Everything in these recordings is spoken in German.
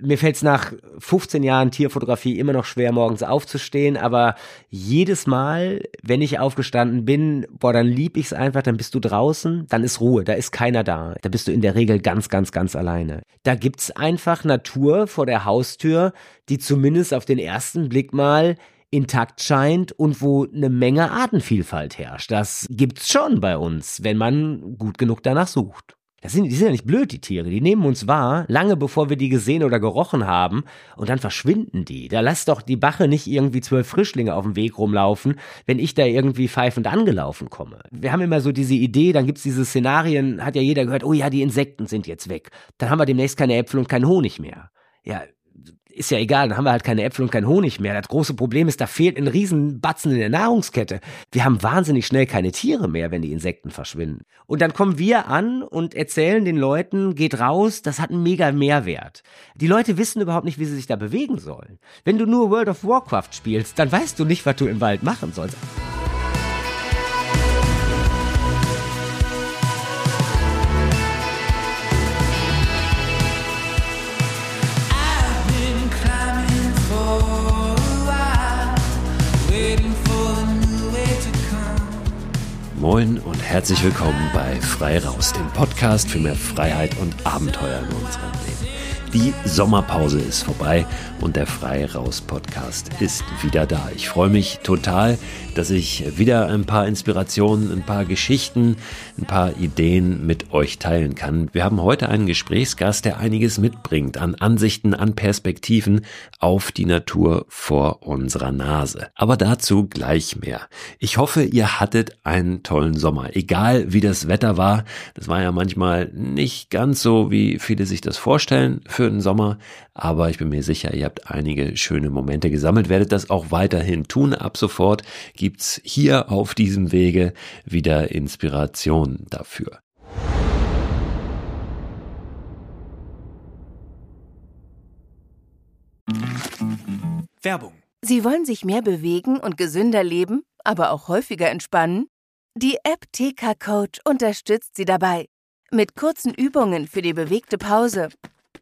mir fällt es nach 15 Jahren Tierfotografie immer noch schwer, morgens aufzustehen, aber jedes Mal, wenn ich aufgestanden bin, boah, dann lieb ich es einfach, dann bist du draußen, dann ist Ruhe, da ist keiner da. Da bist du in der Regel ganz, ganz, ganz alleine. Da gibt's einfach Natur vor der Haustür, die zumindest auf den ersten Blick mal intakt scheint und wo eine Menge Artenvielfalt herrscht. Das gibt's schon bei uns, wenn man gut genug danach sucht. Das sind, die sind ja nicht blöd, die Tiere. Die nehmen uns wahr, lange bevor wir die gesehen oder gerochen haben, und dann verschwinden die. Da lass doch die Bache nicht irgendwie zwölf Frischlinge auf dem Weg rumlaufen, wenn ich da irgendwie pfeifend angelaufen komme. Wir haben immer so diese Idee, dann gibt's diese Szenarien, hat ja jeder gehört, oh ja, die Insekten sind jetzt weg. Dann haben wir demnächst keine Äpfel und keinen Honig mehr. Ja, ist ja egal, dann haben wir halt keine Äpfel und keinen Honig mehr. Das große Problem ist, da fehlt ein Riesenbatzen in der Nahrungskette. Wir haben wahnsinnig schnell keine Tiere mehr, wenn die Insekten verschwinden. Und dann kommen wir an und erzählen den Leuten, geht raus, das hat einen mega Mehrwert. Die Leute wissen überhaupt nicht, wie sie sich da bewegen sollen. Wenn du nur World of Warcraft spielst, dann weißt du nicht, was du im Wald machen sollst. Moin und herzlich willkommen bei Frei Raus, dem Podcast für mehr Freiheit und Abenteuer in unserem Leben. Die Sommerpause ist vorbei und der Frei Raus Podcast ist wieder da. Ich freue mich total, dass ich wieder ein paar Inspirationen, ein paar Geschichten, ein paar Ideen mit euch teilen kann. Wir haben heute einen Gesprächsgast, der einiges mitbringt an Ansichten, an Perspektiven auf die Natur vor unserer Nase. Aber dazu gleich mehr. Ich hoffe, ihr hattet einen tollen Sommer. Egal wie das Wetter war, das war ja manchmal nicht ganz so, wie viele sich das vorstellen für den Sommer, aber ich bin mir sicher, ihr habt einige schöne Momente gesammelt, werdet das auch weiterhin tun. Ab sofort gibt's hier auf diesem Wege wieder Inspiration dafür. Werbung. Sie wollen sich mehr bewegen und gesünder leben, aber auch häufiger entspannen? Die App TK Coach unterstützt Sie dabei. Mit kurzen Übungen für die bewegte Pause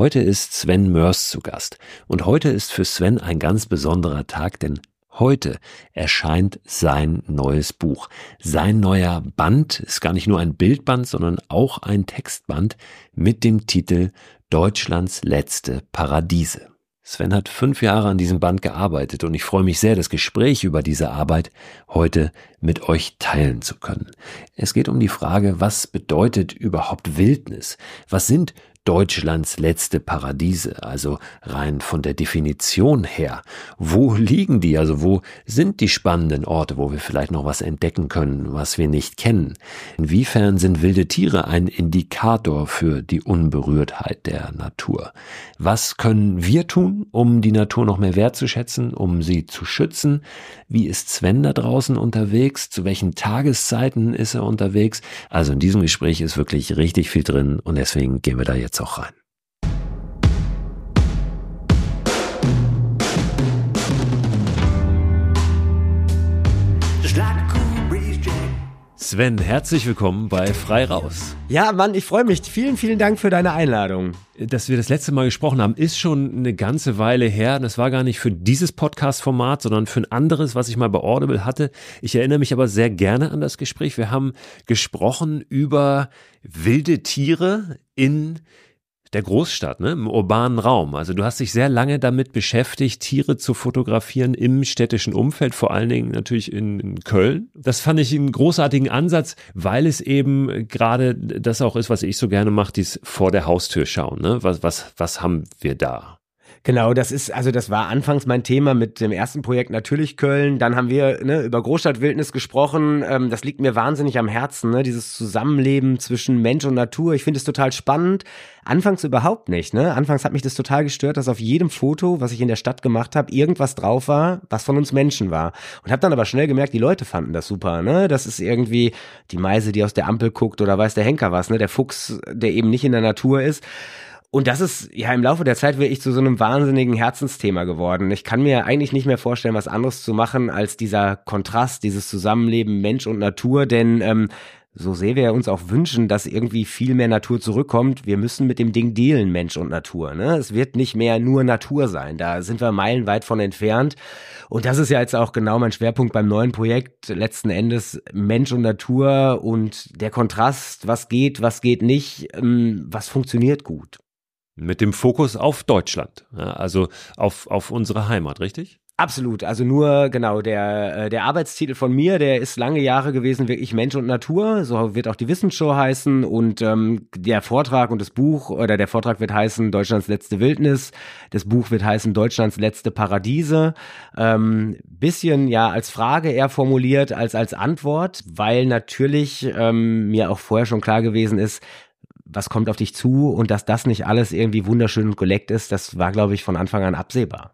Heute ist Sven Mörs zu Gast. Und heute ist für Sven ein ganz besonderer Tag, denn heute erscheint sein neues Buch. Sein neuer Band ist gar nicht nur ein Bildband, sondern auch ein Textband mit dem Titel Deutschlands letzte Paradiese. Sven hat fünf Jahre an diesem Band gearbeitet und ich freue mich sehr, das Gespräch über diese Arbeit heute mit euch teilen zu können. Es geht um die Frage, was bedeutet überhaupt Wildnis? Was sind Deutschlands letzte Paradiese, also rein von der Definition her. Wo liegen die? Also wo sind die spannenden Orte, wo wir vielleicht noch was entdecken können, was wir nicht kennen? Inwiefern sind wilde Tiere ein Indikator für die Unberührtheit der Natur? Was können wir tun, um die Natur noch mehr wertzuschätzen, um sie zu schützen? Wie ist Sven da draußen unterwegs? Zu welchen Tageszeiten ist er unterwegs? Also in diesem Gespräch ist wirklich richtig viel drin und deswegen gehen wir da jetzt auch rein. Sven, herzlich willkommen bei Frei Raus. Ja, Mann, ich freue mich. Vielen, vielen Dank für deine Einladung. Dass wir das letzte Mal gesprochen haben, ist schon eine ganze Weile her. Das war gar nicht für dieses Podcast-Format, sondern für ein anderes, was ich mal bei Audible hatte. Ich erinnere mich aber sehr gerne an das Gespräch. Wir haben gesprochen über wilde Tiere in der Großstadt, ne, im urbanen Raum. Also du hast dich sehr lange damit beschäftigt, Tiere zu fotografieren im städtischen Umfeld, vor allen Dingen natürlich in, in Köln. Das fand ich einen großartigen Ansatz, weil es eben gerade das auch ist, was ich so gerne mache, dies vor der Haustür schauen. Ne? Was, was, was haben wir da? Genau, das ist, also das war anfangs mein Thema mit dem ersten Projekt natürlich Köln. Dann haben wir ne, über Großstadtwildnis gesprochen. Ähm, das liegt mir wahnsinnig am Herzen, ne? dieses Zusammenleben zwischen Mensch und Natur. Ich finde es total spannend. Anfangs überhaupt nicht. Ne? Anfangs hat mich das total gestört, dass auf jedem Foto, was ich in der Stadt gemacht habe, irgendwas drauf war, was von uns Menschen war. Und habe dann aber schnell gemerkt, die Leute fanden das super. Ne? Das ist irgendwie die Meise, die aus der Ampel guckt oder weiß der Henker was. Ne? Der Fuchs, der eben nicht in der Natur ist. Und das ist ja im Laufe der Zeit wirklich zu so einem wahnsinnigen Herzensthema geworden. Ich kann mir eigentlich nicht mehr vorstellen, was anderes zu machen als dieser Kontrast, dieses Zusammenleben Mensch und Natur, denn ähm, so sehr wir uns auch wünschen, dass irgendwie viel mehr Natur zurückkommt, wir müssen mit dem Ding dealen, Mensch und Natur. Ne? Es wird nicht mehr nur Natur sein. Da sind wir meilenweit von entfernt. Und das ist ja jetzt auch genau mein Schwerpunkt beim neuen Projekt. Letzten Endes Mensch und Natur und der Kontrast, was geht, was geht nicht, ähm, was funktioniert gut. Mit dem Fokus auf Deutschland, also auf, auf unsere Heimat, richtig? Absolut. Also nur, genau, der, äh, der Arbeitstitel von mir, der ist lange Jahre gewesen, wirklich Mensch und Natur. So wird auch die Wissensshow heißen. Und ähm, der Vortrag und das Buch, oder der Vortrag wird heißen Deutschlands letzte Wildnis. Das Buch wird heißen Deutschlands letzte Paradiese. Ähm, bisschen ja als Frage eher formuliert als als Antwort, weil natürlich ähm, mir auch vorher schon klar gewesen ist, was kommt auf dich zu und dass das nicht alles irgendwie wunderschön und geleckt ist, das war, glaube ich, von Anfang an absehbar.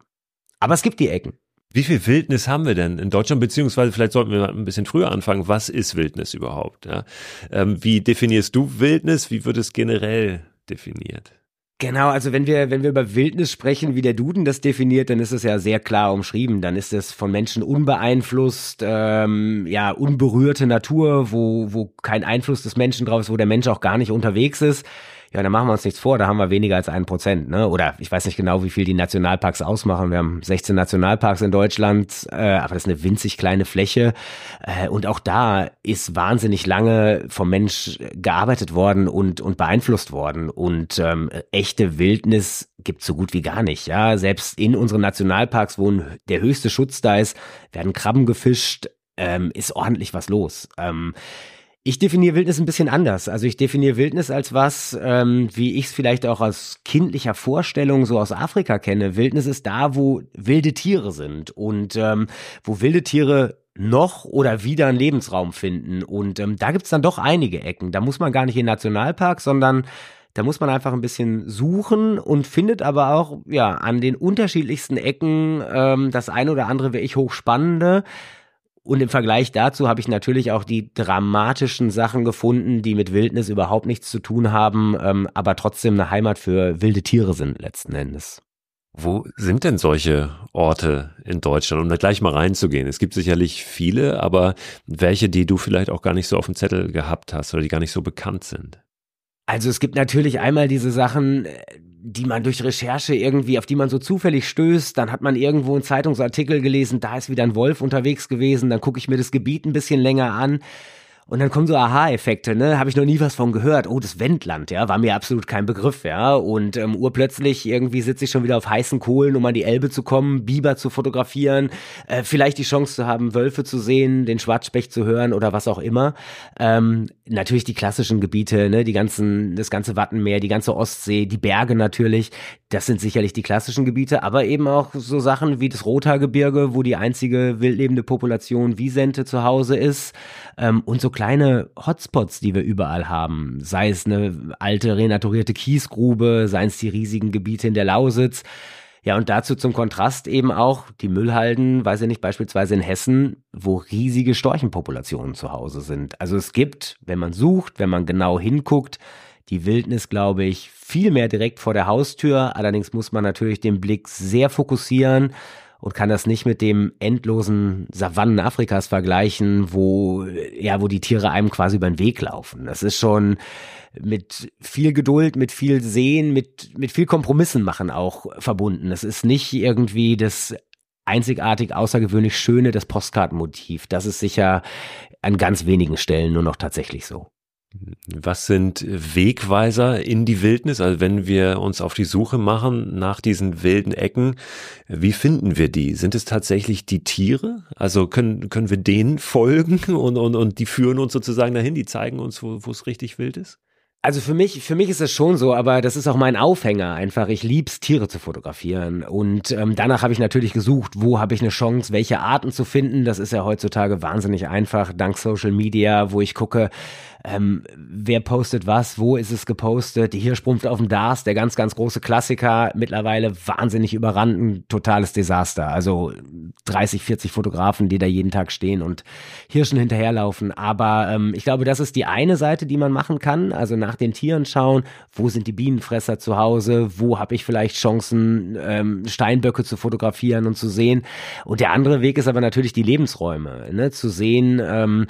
Aber es gibt die Ecken. Wie viel Wildnis haben wir denn in Deutschland? Beziehungsweise vielleicht sollten wir ein bisschen früher anfangen. Was ist Wildnis überhaupt? Ja? Ähm, wie definierst du Wildnis? Wie wird es generell definiert? Genau, also wenn wir, wenn wir über Wildnis sprechen, wie der Duden das definiert, dann ist es ja sehr klar umschrieben. Dann ist es von Menschen unbeeinflusst, ähm, ja, unberührte Natur, wo, wo kein Einfluss des Menschen drauf ist, wo der Mensch auch gar nicht unterwegs ist. Ja, dann machen wir uns nichts vor, da haben wir weniger als ein Prozent, ne? Oder ich weiß nicht genau, wie viel die Nationalparks ausmachen. Wir haben 16 Nationalparks in Deutschland, äh, aber das ist eine winzig kleine Fläche. Äh, und auch da ist wahnsinnig lange vom Mensch gearbeitet worden und, und beeinflusst worden. Und ähm, echte Wildnis gibt so gut wie gar nicht. Ja, selbst in unseren Nationalparks, wo der höchste Schutz da ist, werden Krabben gefischt, ähm, ist ordentlich was los. Ähm, ich definiere Wildnis ein bisschen anders. Also ich definiere Wildnis als was, ähm, wie ich es vielleicht auch aus kindlicher Vorstellung so aus Afrika kenne. Wildnis ist da, wo wilde Tiere sind und ähm, wo wilde Tiere noch oder wieder einen Lebensraum finden. Und ähm, da gibt's dann doch einige Ecken. Da muss man gar nicht in den Nationalpark, sondern da muss man einfach ein bisschen suchen und findet aber auch ja an den unterschiedlichsten Ecken ähm, das eine oder andere wirklich hochspannende. Und im Vergleich dazu habe ich natürlich auch die dramatischen Sachen gefunden, die mit Wildnis überhaupt nichts zu tun haben, ähm, aber trotzdem eine Heimat für wilde Tiere sind letzten Endes. Wo sind denn solche Orte in Deutschland, um da gleich mal reinzugehen? Es gibt sicherlich viele, aber welche, die du vielleicht auch gar nicht so auf dem Zettel gehabt hast oder die gar nicht so bekannt sind? Also es gibt natürlich einmal diese Sachen, äh, die man durch Recherche irgendwie, auf die man so zufällig stößt, dann hat man irgendwo einen Zeitungsartikel gelesen, da ist wieder ein Wolf unterwegs gewesen, dann gucke ich mir das Gebiet ein bisschen länger an und dann kommen so Aha-Effekte, ne? Habe ich noch nie was von gehört. Oh, das Wendland, ja, war mir absolut kein Begriff, ja. Und ähm, urplötzlich irgendwie sitze ich schon wieder auf heißen Kohlen, um an die Elbe zu kommen, Biber zu fotografieren, äh, vielleicht die Chance zu haben, Wölfe zu sehen, den Schwarzspecht zu hören oder was auch immer. Ähm, natürlich die klassischen Gebiete, ne, die ganzen, das ganze Wattenmeer, die ganze Ostsee, die Berge natürlich. Das sind sicherlich die klassischen Gebiete, aber eben auch so Sachen wie das Rothaargebirge, wo die einzige wildlebende Population Wiesente zu Hause ist ähm, und so kleine Hotspots, die wir überall haben. Sei es eine alte renaturierte Kiesgrube, seien es die riesigen Gebiete in der Lausitz. Ja, und dazu zum Kontrast eben auch die Müllhalden, weiß ich nicht, beispielsweise in Hessen, wo riesige Storchenpopulationen zu Hause sind. Also es gibt, wenn man sucht, wenn man genau hinguckt, die Wildnis, glaube ich, viel mehr direkt vor der Haustür. Allerdings muss man natürlich den Blick sehr fokussieren und kann das nicht mit dem endlosen Savannen Afrikas vergleichen, wo, ja, wo die Tiere einem quasi über den Weg laufen. Das ist schon mit viel Geduld, mit viel Sehen, mit, mit viel Kompromissen machen auch verbunden. Es ist nicht irgendwie das einzigartig außergewöhnlich Schöne, das Postkartenmotiv. Das ist sicher an ganz wenigen Stellen nur noch tatsächlich so. Was sind Wegweiser in die Wildnis? Also wenn wir uns auf die Suche machen nach diesen wilden Ecken, wie finden wir die? Sind es tatsächlich die Tiere? Also können, können wir denen folgen und, und, und die führen uns sozusagen dahin, die zeigen uns, wo, es richtig wild ist? Also für mich, für mich ist es schon so, aber das ist auch mein Aufhänger einfach. Ich lieb's, Tiere zu fotografieren. Und ähm, danach habe ich natürlich gesucht, wo habe ich eine Chance, welche Arten zu finden. Das ist ja heutzutage wahnsinnig einfach, dank Social Media, wo ich gucke, ähm, wer postet was, wo ist es gepostet, die Hirschprumpf auf dem Dars, der ganz, ganz große Klassiker, mittlerweile wahnsinnig überrannt, ein totales Desaster. Also 30, 40 Fotografen, die da jeden Tag stehen und Hirschen hinterherlaufen. Aber ähm, ich glaube, das ist die eine Seite, die man machen kann. Also nach den Tieren schauen, wo sind die Bienenfresser zu Hause, wo habe ich vielleicht Chancen, ähm, Steinböcke zu fotografieren und zu sehen. Und der andere Weg ist aber natürlich die Lebensräume, ne? zu sehen, ähm,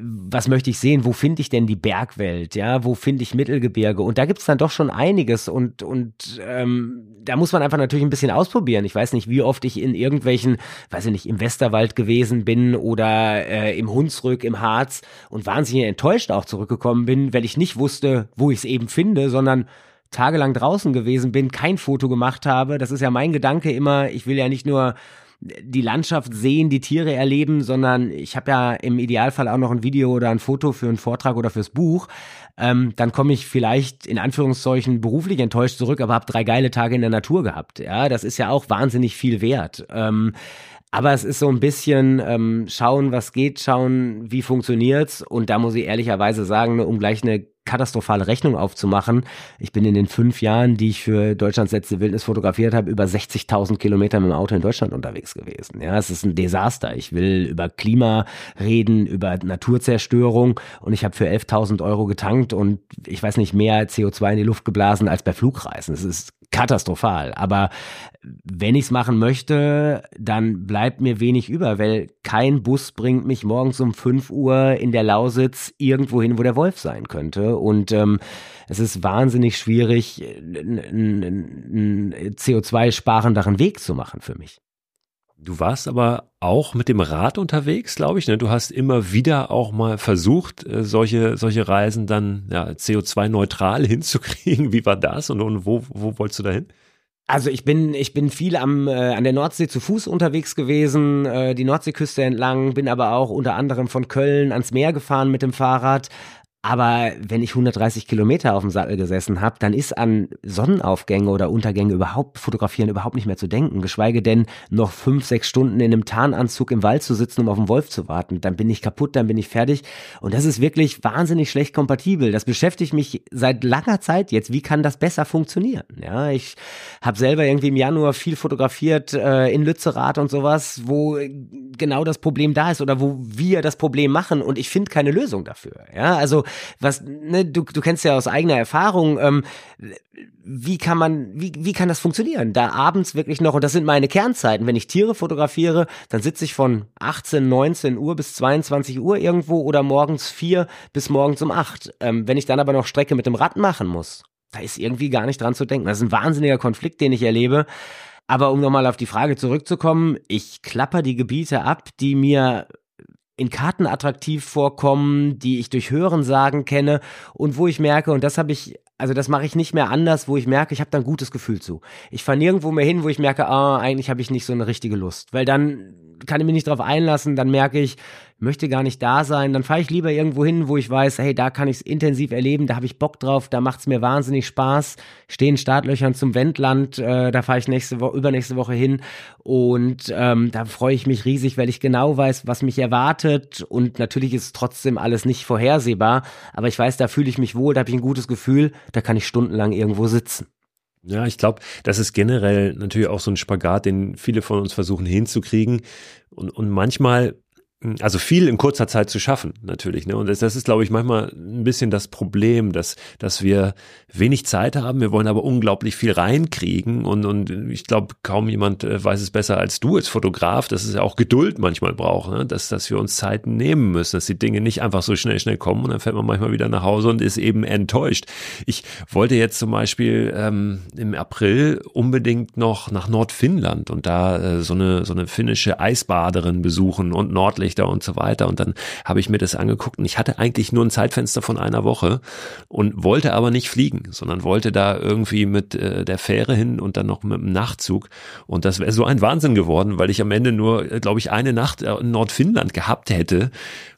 was möchte ich sehen, wo finde ich denn die Bergwelt, ja, wo finde ich Mittelgebirge? Und da gibt's dann doch schon einiges und, und ähm, da muss man einfach natürlich ein bisschen ausprobieren. Ich weiß nicht, wie oft ich in irgendwelchen, weiß ich nicht, im Westerwald gewesen bin oder äh, im Hunsrück, im Harz und wahnsinnig enttäuscht auch zurückgekommen bin, weil ich nicht wusste, wo ich es eben finde, sondern tagelang draußen gewesen bin, kein Foto gemacht habe. Das ist ja mein Gedanke immer, ich will ja nicht nur die Landschaft sehen, die Tiere erleben, sondern ich habe ja im Idealfall auch noch ein Video oder ein Foto für einen Vortrag oder fürs Buch. Ähm, dann komme ich vielleicht in Anführungszeichen beruflich enttäuscht zurück, aber habe drei geile Tage in der Natur gehabt. Ja, das ist ja auch wahnsinnig viel wert. Ähm, aber es ist so ein bisschen ähm, schauen, was geht, schauen, wie funktioniert's. Und da muss ich ehrlicherweise sagen, um gleich eine katastrophale Rechnung aufzumachen. Ich bin in den fünf Jahren, die ich für Deutschlands letzte Wildnis fotografiert habe, über 60.000 Kilometer mit dem Auto in Deutschland unterwegs gewesen. Ja, es ist ein Desaster. Ich will über Klima reden, über Naturzerstörung und ich habe für 11.000 Euro getankt und ich weiß nicht mehr CO2 in die Luft geblasen als bei Flugreisen. Es ist katastrophal. Aber wenn ich es machen möchte, dann bleibt mir wenig über, weil kein Bus bringt mich morgens um 5 Uhr in der Lausitz irgendwo hin, wo der Wolf sein könnte. Und ähm, es ist wahnsinnig schwierig, einen CO2-sparenderen Weg zu machen für mich. Du warst aber auch mit dem Rad unterwegs, glaube ich. Ne? Du hast immer wieder auch mal versucht, äh, solche, solche Reisen dann ja, CO2-neutral hinzukriegen. Wie war das und, und wo, wo wolltest du da hin? Also ich bin ich bin viel am äh, an der Nordsee zu Fuß unterwegs gewesen, äh, die Nordseeküste entlang, bin aber auch unter anderem von Köln ans Meer gefahren mit dem Fahrrad, aber wenn ich 130 Kilometer auf dem Sattel gesessen habe, dann ist an Sonnenaufgänge oder Untergänge überhaupt fotografieren überhaupt nicht mehr zu denken. Geschweige denn noch fünf, sechs Stunden in einem Tarnanzug im Wald zu sitzen, um auf den Wolf zu warten. Dann bin ich kaputt, dann bin ich fertig. Und das ist wirklich wahnsinnig schlecht kompatibel. Das beschäftigt mich seit langer Zeit jetzt. Wie kann das besser funktionieren? Ja, ich habe selber irgendwie im Januar viel fotografiert äh, in Lützerath und sowas, wo genau das Problem da ist oder wo wir das Problem machen und ich finde keine Lösung dafür. Ja, also was, ne, du, du kennst ja aus eigener Erfahrung, ähm, wie kann man, wie, wie kann das funktionieren? Da abends wirklich noch, und das sind meine Kernzeiten, wenn ich Tiere fotografiere, dann sitze ich von 18, 19 Uhr bis 22 Uhr irgendwo oder morgens 4 bis morgens um 8. Ähm, wenn ich dann aber noch Strecke mit dem Rad machen muss, da ist irgendwie gar nicht dran zu denken. Das ist ein wahnsinniger Konflikt, den ich erlebe. Aber um nochmal auf die Frage zurückzukommen, ich klapper die Gebiete ab, die mir in Karten attraktiv vorkommen, die ich durch Hörensagen kenne und wo ich merke, und das habe ich, also das mache ich nicht mehr anders, wo ich merke, ich habe da ein gutes Gefühl zu. Ich fahre nirgendwo mehr hin, wo ich merke, ah, eigentlich habe ich nicht so eine richtige Lust, weil dann kann ich mich nicht drauf einlassen, dann merke ich, möchte gar nicht da sein, dann fahre ich lieber irgendwo hin, wo ich weiß, hey, da kann ich es intensiv erleben, da habe ich Bock drauf, da macht es mir wahnsinnig Spaß. Stehen Startlöchern zum Wendland, äh, da fahre ich nächste Woche, übernächste Woche hin und ähm, da freue ich mich riesig, weil ich genau weiß, was mich erwartet und natürlich ist trotzdem alles nicht vorhersehbar, aber ich weiß, da fühle ich mich wohl, da habe ich ein gutes Gefühl, da kann ich stundenlang irgendwo sitzen. Ja, ich glaube, das ist generell natürlich auch so ein Spagat, den viele von uns versuchen hinzukriegen. Und, und manchmal also viel in kurzer Zeit zu schaffen, natürlich. Ne? Und das, das ist, glaube ich, manchmal ein bisschen das Problem, dass, dass wir wenig Zeit haben, wir wollen aber unglaublich viel reinkriegen. Und, und ich glaube, kaum jemand äh, weiß es besser als du als Fotograf, dass es ja auch Geduld manchmal braucht, ne? dass, dass wir uns Zeit nehmen müssen, dass die Dinge nicht einfach so schnell, schnell kommen und dann fährt man manchmal wieder nach Hause und ist eben enttäuscht. Ich wollte jetzt zum Beispiel ähm, im April unbedingt noch nach Nordfinnland und da äh, so, eine, so eine finnische Eisbaderin besuchen und Nordlicht Nordlichter und so weiter. Und dann habe ich mir das angeguckt und ich hatte eigentlich nur ein Zeitfenster von einer Woche und wollte aber nicht fliegen, sondern wollte da irgendwie mit äh, der Fähre hin und dann noch mit dem Nachtzug. Und das wäre so ein Wahnsinn geworden, weil ich am Ende nur, äh, glaube ich, eine Nacht in Nordfinnland gehabt hätte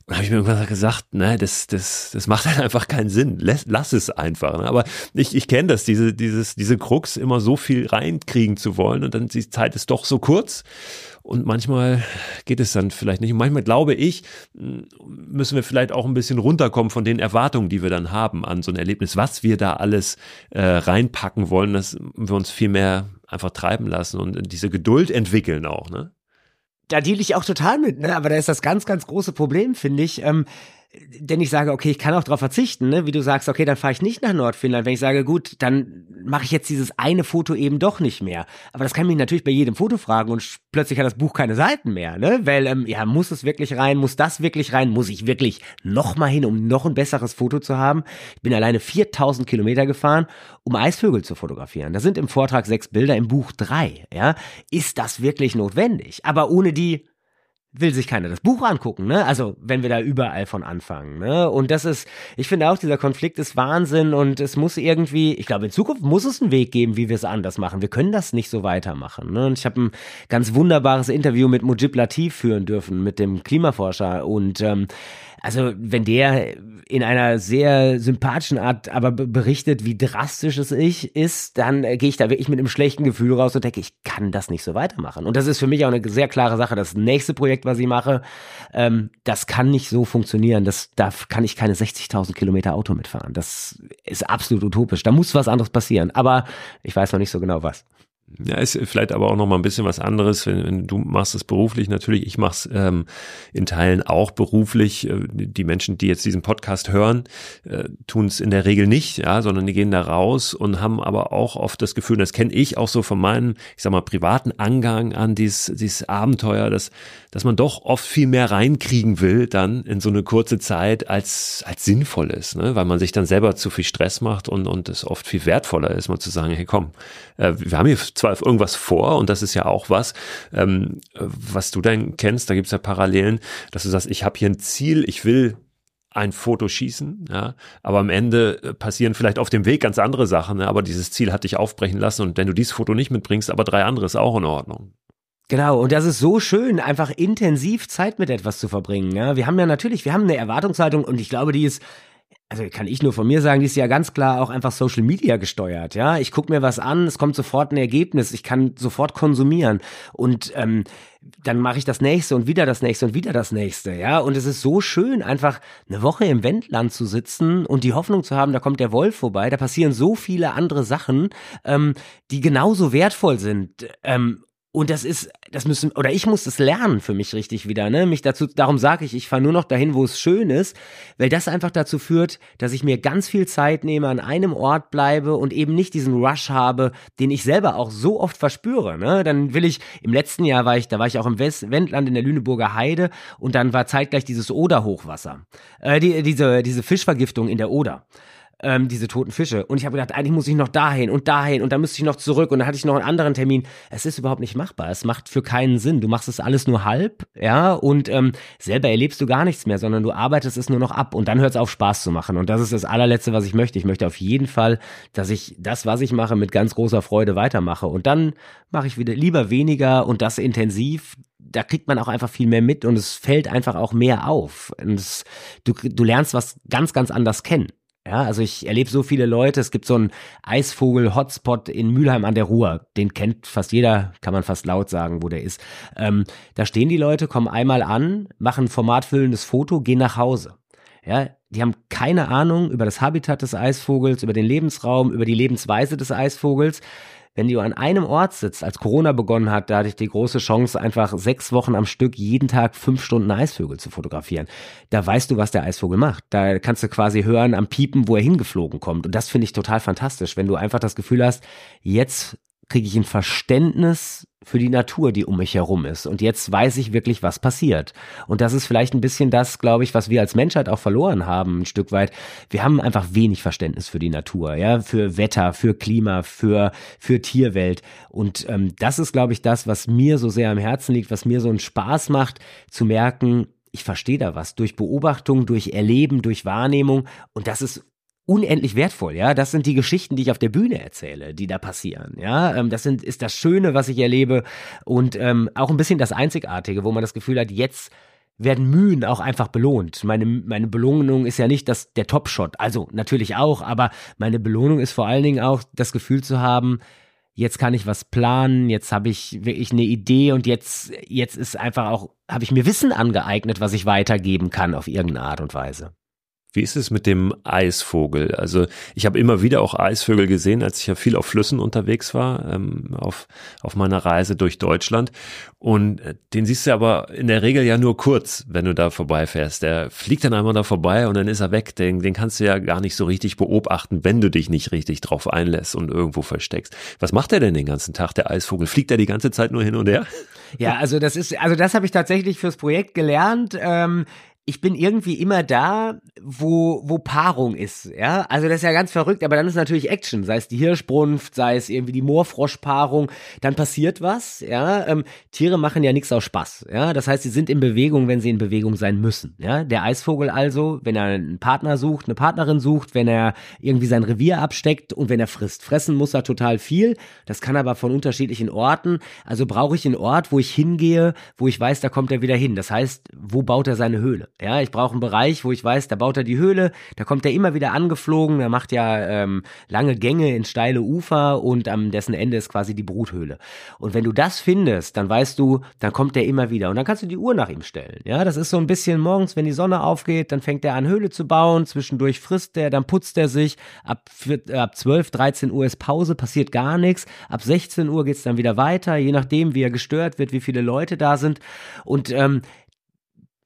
Und habe ich mir irgendwann gesagt, ne, das, das, das macht halt einfach keinen Sinn. Lass, lass es einfach. Ne? Aber ich, ich kenne das, diese, dieses, diese Krux, immer so viel reinkriegen zu wollen und dann die Zeit ist doch so kurz. Und manchmal geht es dann vielleicht nicht. Und manchmal glaube ich, müssen wir vielleicht auch ein bisschen runterkommen von den Erwartungen, die wir dann haben an so ein Erlebnis, was wir da alles äh, reinpacken wollen, dass wir uns viel mehr einfach treiben lassen und diese Geduld entwickeln auch. Ne? Da deal ich auch total mit, ne? Aber da ist das ganz, ganz große Problem, finde ich. Ähm, denn ich sage, okay, ich kann auch darauf verzichten, ne? wie du sagst, okay, dann fahre ich nicht nach Nordfinnland. Wenn ich sage, gut, dann mache ich jetzt dieses eine Foto eben doch nicht mehr. Aber das kann mich natürlich bei jedem Foto fragen und plötzlich hat das Buch keine Seiten mehr, ne? Weil, ähm, ja, muss es wirklich rein, muss das wirklich rein, muss ich wirklich nochmal hin, um noch ein besseres Foto zu haben? Ich bin alleine 4000 Kilometer gefahren, um Eisvögel zu fotografieren. Da sind im Vortrag sechs Bilder, im Buch drei, ja? Ist das wirklich notwendig? Aber ohne die will sich keiner das Buch angucken, ne? Also, wenn wir da überall von anfangen, ne? Und das ist, ich finde auch, dieser Konflikt ist Wahnsinn und es muss irgendwie, ich glaube, in Zukunft muss es einen Weg geben, wie wir es anders machen. Wir können das nicht so weitermachen, ne? Und ich habe ein ganz wunderbares Interview mit Mujib Latif führen dürfen, mit dem Klimaforscher und ähm, also wenn der in einer sehr sympathischen Art aber berichtet, wie drastisch es ich ist, dann äh, gehe ich da wirklich mit einem schlechten Gefühl raus und denke, ich kann das nicht so weitermachen. Und das ist für mich auch eine sehr klare Sache. Das nächste Projekt, was ich mache, ähm, das kann nicht so funktionieren. Das, da kann ich keine 60.000 Kilometer Auto mitfahren. Das ist absolut utopisch. Da muss was anderes passieren. Aber ich weiß noch nicht so genau was. Ja, ist vielleicht aber auch noch mal ein bisschen was anderes, wenn, wenn du machst es beruflich natürlich, ich mache es ähm, in Teilen auch beruflich. Äh, die Menschen, die jetzt diesen Podcast hören, äh, tun es in der Regel nicht, ja, sondern die gehen da raus und haben aber auch oft das Gefühl, das kenne ich auch so von meinem, ich sag mal, privaten Angang an dieses, dieses Abenteuer, dass, dass man doch oft viel mehr reinkriegen will dann in so eine kurze Zeit, als, als sinnvoll ist, ne? weil man sich dann selber zu viel Stress macht und, und es oft viel wertvoller ist, mal zu sagen, hey komm, äh, wir haben hier zwar irgendwas vor und das ist ja auch was, ähm, was du dann kennst, da gibt's ja Parallelen, dass du sagst, ich habe hier ein Ziel, ich will ein Foto schießen, ja, aber am Ende äh, passieren vielleicht auf dem Weg ganz andere Sachen, ja, aber dieses Ziel hat dich aufbrechen lassen und wenn du dieses Foto nicht mitbringst, aber drei andere ist auch in Ordnung. Genau, und das ist so schön, einfach intensiv Zeit mit etwas zu verbringen. Ja? Wir haben ja natürlich, wir haben eine Erwartungshaltung und ich glaube, die ist also kann ich nur von mir sagen, die ist ja ganz klar auch einfach Social Media gesteuert. Ja, ich gucke mir was an, es kommt sofort ein Ergebnis, ich kann sofort konsumieren und ähm, dann mache ich das nächste und wieder das nächste und wieder das nächste. Ja, und es ist so schön, einfach eine Woche im Wendland zu sitzen und die Hoffnung zu haben, da kommt der Wolf vorbei. Da passieren so viele andere Sachen, ähm, die genauso wertvoll sind. Ähm, und das ist, das müssen, oder ich muss das lernen für mich richtig wieder, ne? Mich dazu, darum sage ich, ich fahre nur noch dahin, wo es schön ist, weil das einfach dazu führt, dass ich mir ganz viel Zeit nehme, an einem Ort bleibe und eben nicht diesen Rush habe, den ich selber auch so oft verspüre, ne? Dann will ich, im letzten Jahr war ich, da war ich auch im West Wendland in der Lüneburger Heide und dann war zeitgleich dieses Oder-Hochwasser. Äh, die, diese, diese Fischvergiftung in der Oder ähm, diese toten Fische. Und ich habe gedacht, eigentlich muss ich noch dahin und dahin und dann müsste ich noch zurück und dann hatte ich noch einen anderen Termin. Es ist überhaupt nicht machbar. Es macht für keinen Sinn. Du machst es alles nur halb, ja, und ähm, selber erlebst du gar nichts mehr, sondern du arbeitest es nur noch ab und dann hört es auf, Spaß zu machen. Und das ist das allerletzte, was ich möchte. Ich möchte auf jeden Fall, dass ich das, was ich mache, mit ganz großer Freude weitermache. Und dann mache ich wieder lieber weniger und das intensiv da kriegt man auch einfach viel mehr mit und es fällt einfach auch mehr auf. Und es, du, du lernst was ganz, ganz anders kennen. Ja, also ich erlebe so viele Leute. Es gibt so einen Eisvogel-Hotspot in Mülheim an der Ruhr. Den kennt fast jeder, kann man fast laut sagen, wo der ist. Ähm, da stehen die Leute, kommen einmal an, machen ein formatfüllendes Foto, gehen nach Hause. Ja, die haben keine Ahnung über das Habitat des Eisvogels, über den Lebensraum, über die Lebensweise des Eisvogels wenn du an einem Ort sitzt, als Corona begonnen hat, da hatte ich die große Chance, einfach sechs Wochen am Stück jeden Tag fünf Stunden Eisvögel zu fotografieren. Da weißt du, was der Eisvogel macht. Da kannst du quasi hören am Piepen, wo er hingeflogen kommt. Und das finde ich total fantastisch, wenn du einfach das Gefühl hast, jetzt kriege ich ein Verständnis für die Natur, die um mich herum ist. Und jetzt weiß ich wirklich, was passiert. Und das ist vielleicht ein bisschen das, glaube ich, was wir als Menschheit auch verloren haben, ein Stück weit. Wir haben einfach wenig Verständnis für die Natur, ja, für Wetter, für Klima, für, für Tierwelt. Und ähm, das ist, glaube ich, das, was mir so sehr am Herzen liegt, was mir so einen Spaß macht, zu merken, ich verstehe da was durch Beobachtung, durch Erleben, durch Wahrnehmung. Und das ist unendlich wertvoll, ja. Das sind die Geschichten, die ich auf der Bühne erzähle, die da passieren, ja. Ähm, das sind, ist das Schöne, was ich erlebe und ähm, auch ein bisschen das Einzigartige, wo man das Gefühl hat, jetzt werden Mühen auch einfach belohnt. Meine, meine Belohnung ist ja nicht das, der Top-Shot, also natürlich auch, aber meine Belohnung ist vor allen Dingen auch das Gefühl zu haben, jetzt kann ich was planen, jetzt habe ich wirklich eine Idee und jetzt, jetzt ist einfach auch, habe ich mir Wissen angeeignet, was ich weitergeben kann auf irgendeine Art und Weise. Wie ist es mit dem Eisvogel? Also ich habe immer wieder auch Eisvögel gesehen, als ich ja viel auf Flüssen unterwegs war, ähm, auf, auf meiner Reise durch Deutschland. Und äh, den siehst du aber in der Regel ja nur kurz, wenn du da vorbeifährst. Der fliegt dann einmal da vorbei und dann ist er weg. Den, den kannst du ja gar nicht so richtig beobachten, wenn du dich nicht richtig drauf einlässt und irgendwo versteckst. Was macht er denn den ganzen Tag, der Eisvogel? Fliegt er die ganze Zeit nur hin und her? Ja, also das ist, also das habe ich tatsächlich fürs Projekt gelernt. Ähm, ich bin irgendwie immer da, wo, wo Paarung ist, ja. Also das ist ja ganz verrückt, aber dann ist natürlich Action, sei es die Hirschbrunft, sei es irgendwie die Moorfroschpaarung, dann passiert was, ja. Ähm, Tiere machen ja nichts aus Spaß, ja. Das heißt, sie sind in Bewegung, wenn sie in Bewegung sein müssen, ja. Der Eisvogel also, wenn er einen Partner sucht, eine Partnerin sucht, wenn er irgendwie sein Revier absteckt und wenn er frisst. Fressen muss er total viel, das kann aber von unterschiedlichen Orten. Also brauche ich einen Ort, wo ich hingehe, wo ich weiß, da kommt er wieder hin. Das heißt, wo baut er seine Höhle? Ja, ich brauche einen Bereich, wo ich weiß, da baut er die Höhle, da kommt er immer wieder angeflogen, er macht ja ähm, lange Gänge in steile Ufer und am dessen Ende ist quasi die Bruthöhle. Und wenn du das findest, dann weißt du, dann kommt er immer wieder. Und dann kannst du die Uhr nach ihm stellen. Ja, das ist so ein bisschen morgens, wenn die Sonne aufgeht, dann fängt er an Höhle zu bauen, zwischendurch frisst er, dann putzt er sich, ab, äh, ab 12, 13 Uhr ist Pause, passiert gar nichts, ab 16 Uhr geht's dann wieder weiter, je nachdem, wie er gestört wird, wie viele Leute da sind. Und ähm,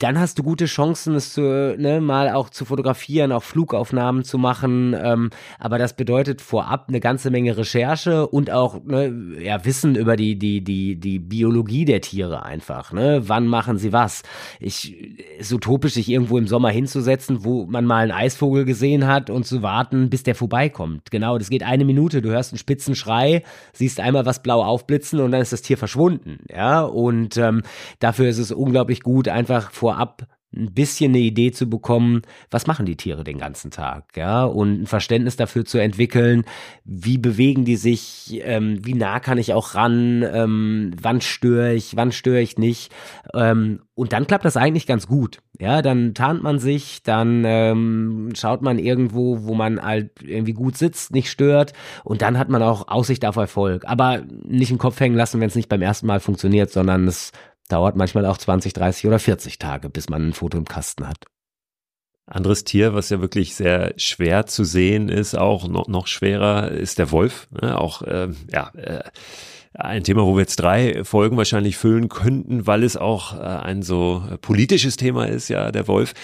dann hast du gute Chancen, es zu, ne, mal auch zu fotografieren, auch Flugaufnahmen zu machen. Ähm, aber das bedeutet vorab eine ganze Menge Recherche und auch ne, ja, Wissen über die, die, die, die Biologie der Tiere einfach. Ne? Wann machen sie was? Ich, ist utopisch, sich irgendwo im Sommer hinzusetzen, wo man mal einen Eisvogel gesehen hat und zu warten, bis der vorbeikommt. Genau, das geht eine Minute. Du hörst einen spitzen Schrei, siehst einmal was blau aufblitzen und dann ist das Tier verschwunden. Ja, und ähm, dafür ist es unglaublich gut, einfach vor vorab ein bisschen eine Idee zu bekommen, was machen die Tiere den ganzen Tag, ja, und ein Verständnis dafür zu entwickeln, wie bewegen die sich, ähm, wie nah kann ich auch ran, ähm, wann störe ich, wann störe ich nicht, ähm, und dann klappt das eigentlich ganz gut, ja, dann tarnt man sich, dann ähm, schaut man irgendwo, wo man halt irgendwie gut sitzt, nicht stört, und dann hat man auch Aussicht auf Erfolg, aber nicht den Kopf hängen lassen, wenn es nicht beim ersten Mal funktioniert, sondern es Dauert manchmal auch 20, 30 oder 40 Tage, bis man ein Foto im Kasten hat. Anderes Tier, was ja wirklich sehr schwer zu sehen ist, auch noch, noch schwerer, ist der Wolf. Ne? Auch äh, ja, äh, ein Thema, wo wir jetzt drei Folgen wahrscheinlich füllen könnten, weil es auch äh, ein so politisches Thema ist, ja, der Wolf.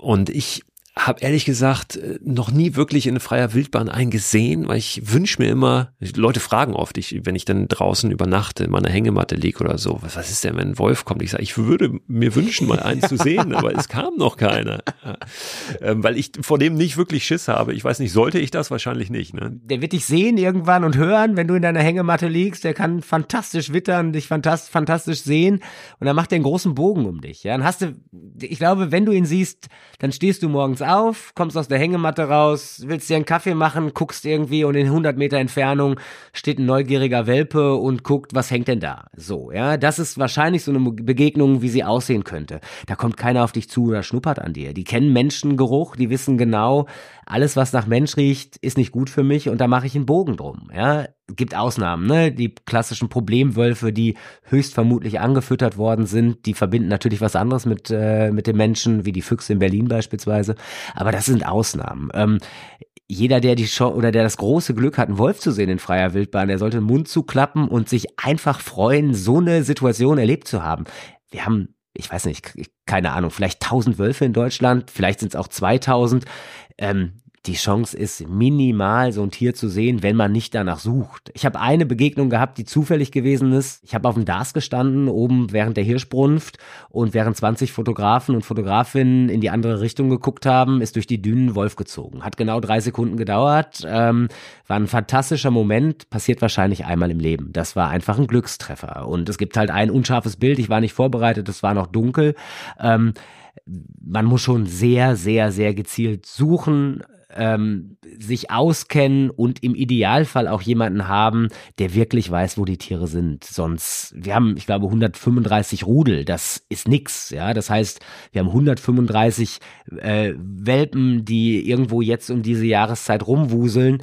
Und ich habe ehrlich gesagt äh, noch nie wirklich in freier Wildbahn eingesehen, weil ich wünsche mir immer, Leute fragen oft, ich, wenn ich dann draußen übernachte, in meiner Hängematte liege oder so, was, was ist denn, wenn ein Wolf kommt? Ich sage, ich würde mir wünschen, mal einen zu sehen, aber es kam noch keiner. Ähm, weil ich vor dem nicht wirklich Schiss habe. Ich weiß nicht, sollte ich das? Wahrscheinlich nicht. Ne? Der wird dich sehen irgendwann und hören, wenn du in deiner Hängematte liegst. Der kann fantastisch wittern, dich fantastisch, fantastisch sehen und dann macht er einen großen Bogen um dich. Ja, dann hast du, ich glaube, wenn du ihn siehst, dann stehst du morgens auf, kommst aus der Hängematte raus, willst dir einen Kaffee machen, guckst irgendwie und in 100 Meter Entfernung steht ein neugieriger Welpe und guckt, was hängt denn da? So, ja, das ist wahrscheinlich so eine Begegnung, wie sie aussehen könnte. Da kommt keiner auf dich zu oder schnuppert an dir. Die kennen Menschengeruch, die wissen genau, alles was nach Mensch riecht, ist nicht gut für mich und da mache ich einen Bogen drum, ja. Gibt Ausnahmen, ne? Die klassischen Problemwölfe, die höchst vermutlich angefüttert worden sind, die verbinden natürlich was anderes mit, äh, mit den Menschen, wie die Füchse in Berlin beispielsweise. Aber das sind Ausnahmen. Ähm, jeder, der die Show oder der das große Glück hat, einen Wolf zu sehen in freier Wildbahn, der sollte den Mund zuklappen und sich einfach freuen, so eine Situation erlebt zu haben. Wir haben, ich weiß nicht, keine Ahnung, vielleicht tausend Wölfe in Deutschland, vielleicht sind es auch 2000. Ähm, die Chance ist minimal, so ein Tier zu sehen, wenn man nicht danach sucht. Ich habe eine Begegnung gehabt, die zufällig gewesen ist. Ich habe auf dem Dars gestanden, oben während der Hirschbrunft und während 20 Fotografen und Fotografinnen in die andere Richtung geguckt haben, ist durch die Dünen Wolf gezogen. Hat genau drei Sekunden gedauert, ähm, war ein fantastischer Moment, passiert wahrscheinlich einmal im Leben. Das war einfach ein Glückstreffer und es gibt halt ein unscharfes Bild, ich war nicht vorbereitet, es war noch dunkel. Ähm, man muss schon sehr, sehr, sehr gezielt suchen, ähm, sich auskennen und im Idealfall auch jemanden haben, der wirklich weiß, wo die Tiere sind. Sonst, wir haben, ich glaube, 135 Rudel, das ist nix, ja. Das heißt, wir haben 135 äh, Welpen, die irgendwo jetzt um diese Jahreszeit rumwuseln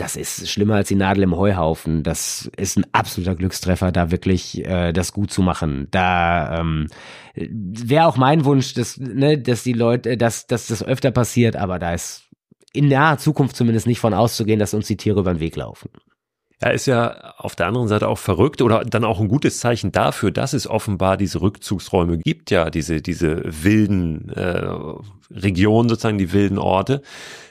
das ist schlimmer als die Nadel im Heuhaufen. Das ist ein absoluter Glückstreffer, da wirklich äh, das gut zu machen. Da ähm, wäre auch mein Wunsch, dass, ne, dass die Leute, dass, dass das öfter passiert, aber da ist in naher Zukunft zumindest nicht von auszugehen, dass uns die Tiere über den Weg laufen. Er ist ja auf der anderen Seite auch verrückt oder dann auch ein gutes Zeichen dafür, dass es offenbar diese Rückzugsräume gibt, ja, diese, diese wilden äh, Regionen, sozusagen die wilden Orte,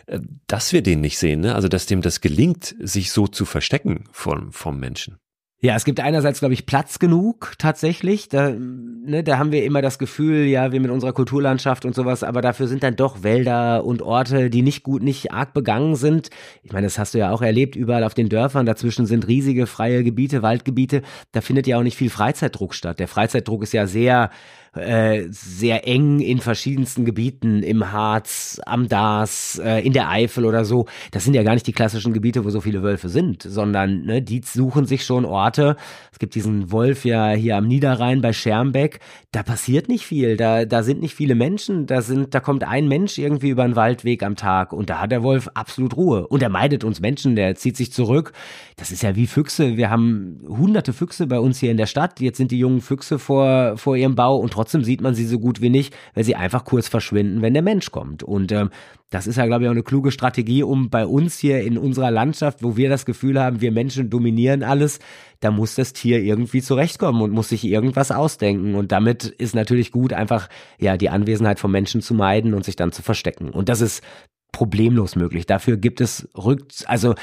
äh, dass wir den nicht sehen, ne? also dass dem das gelingt, sich so zu verstecken vom, vom Menschen. Ja, es gibt einerseits, glaube ich, Platz genug tatsächlich. Da, ne, da haben wir immer das Gefühl, ja, wir mit unserer Kulturlandschaft und sowas, aber dafür sind dann doch Wälder und Orte, die nicht gut, nicht arg begangen sind. Ich meine, das hast du ja auch erlebt, überall auf den Dörfern. Dazwischen sind riesige freie Gebiete, Waldgebiete. Da findet ja auch nicht viel Freizeitdruck statt. Der Freizeitdruck ist ja sehr äh, sehr eng in verschiedensten Gebieten, im Harz, am Dars, äh, in der Eifel oder so. Das sind ja gar nicht die klassischen Gebiete, wo so viele Wölfe sind, sondern ne, die suchen sich schon Orte. Es gibt diesen Wolf ja hier am Niederrhein bei Schermbeck. Da passiert nicht viel, da, da sind nicht viele Menschen, da sind, da kommt ein Mensch irgendwie über einen Waldweg am Tag und da hat der Wolf absolut Ruhe. Und er meidet uns Menschen, der zieht sich zurück. Das ist ja wie Füchse. Wir haben hunderte Füchse bei uns hier in der Stadt. Jetzt sind die jungen Füchse vor, vor ihrem Bau und trotzdem sieht man sie so gut wie nicht, weil sie einfach kurz verschwinden, wenn der Mensch kommt. Und ähm, das ist ja, glaube ich, auch eine kluge Strategie, um bei uns hier in unserer Landschaft, wo wir das Gefühl haben, wir Menschen dominieren alles, da muss das Tier irgendwie zurechtkommen und muss sich irgendwas ausdenken. Und damit ist natürlich gut, einfach ja die Anwesenheit von Menschen zu meiden und sich dann zu verstecken. Und das ist problemlos möglich. Dafür gibt es Rück also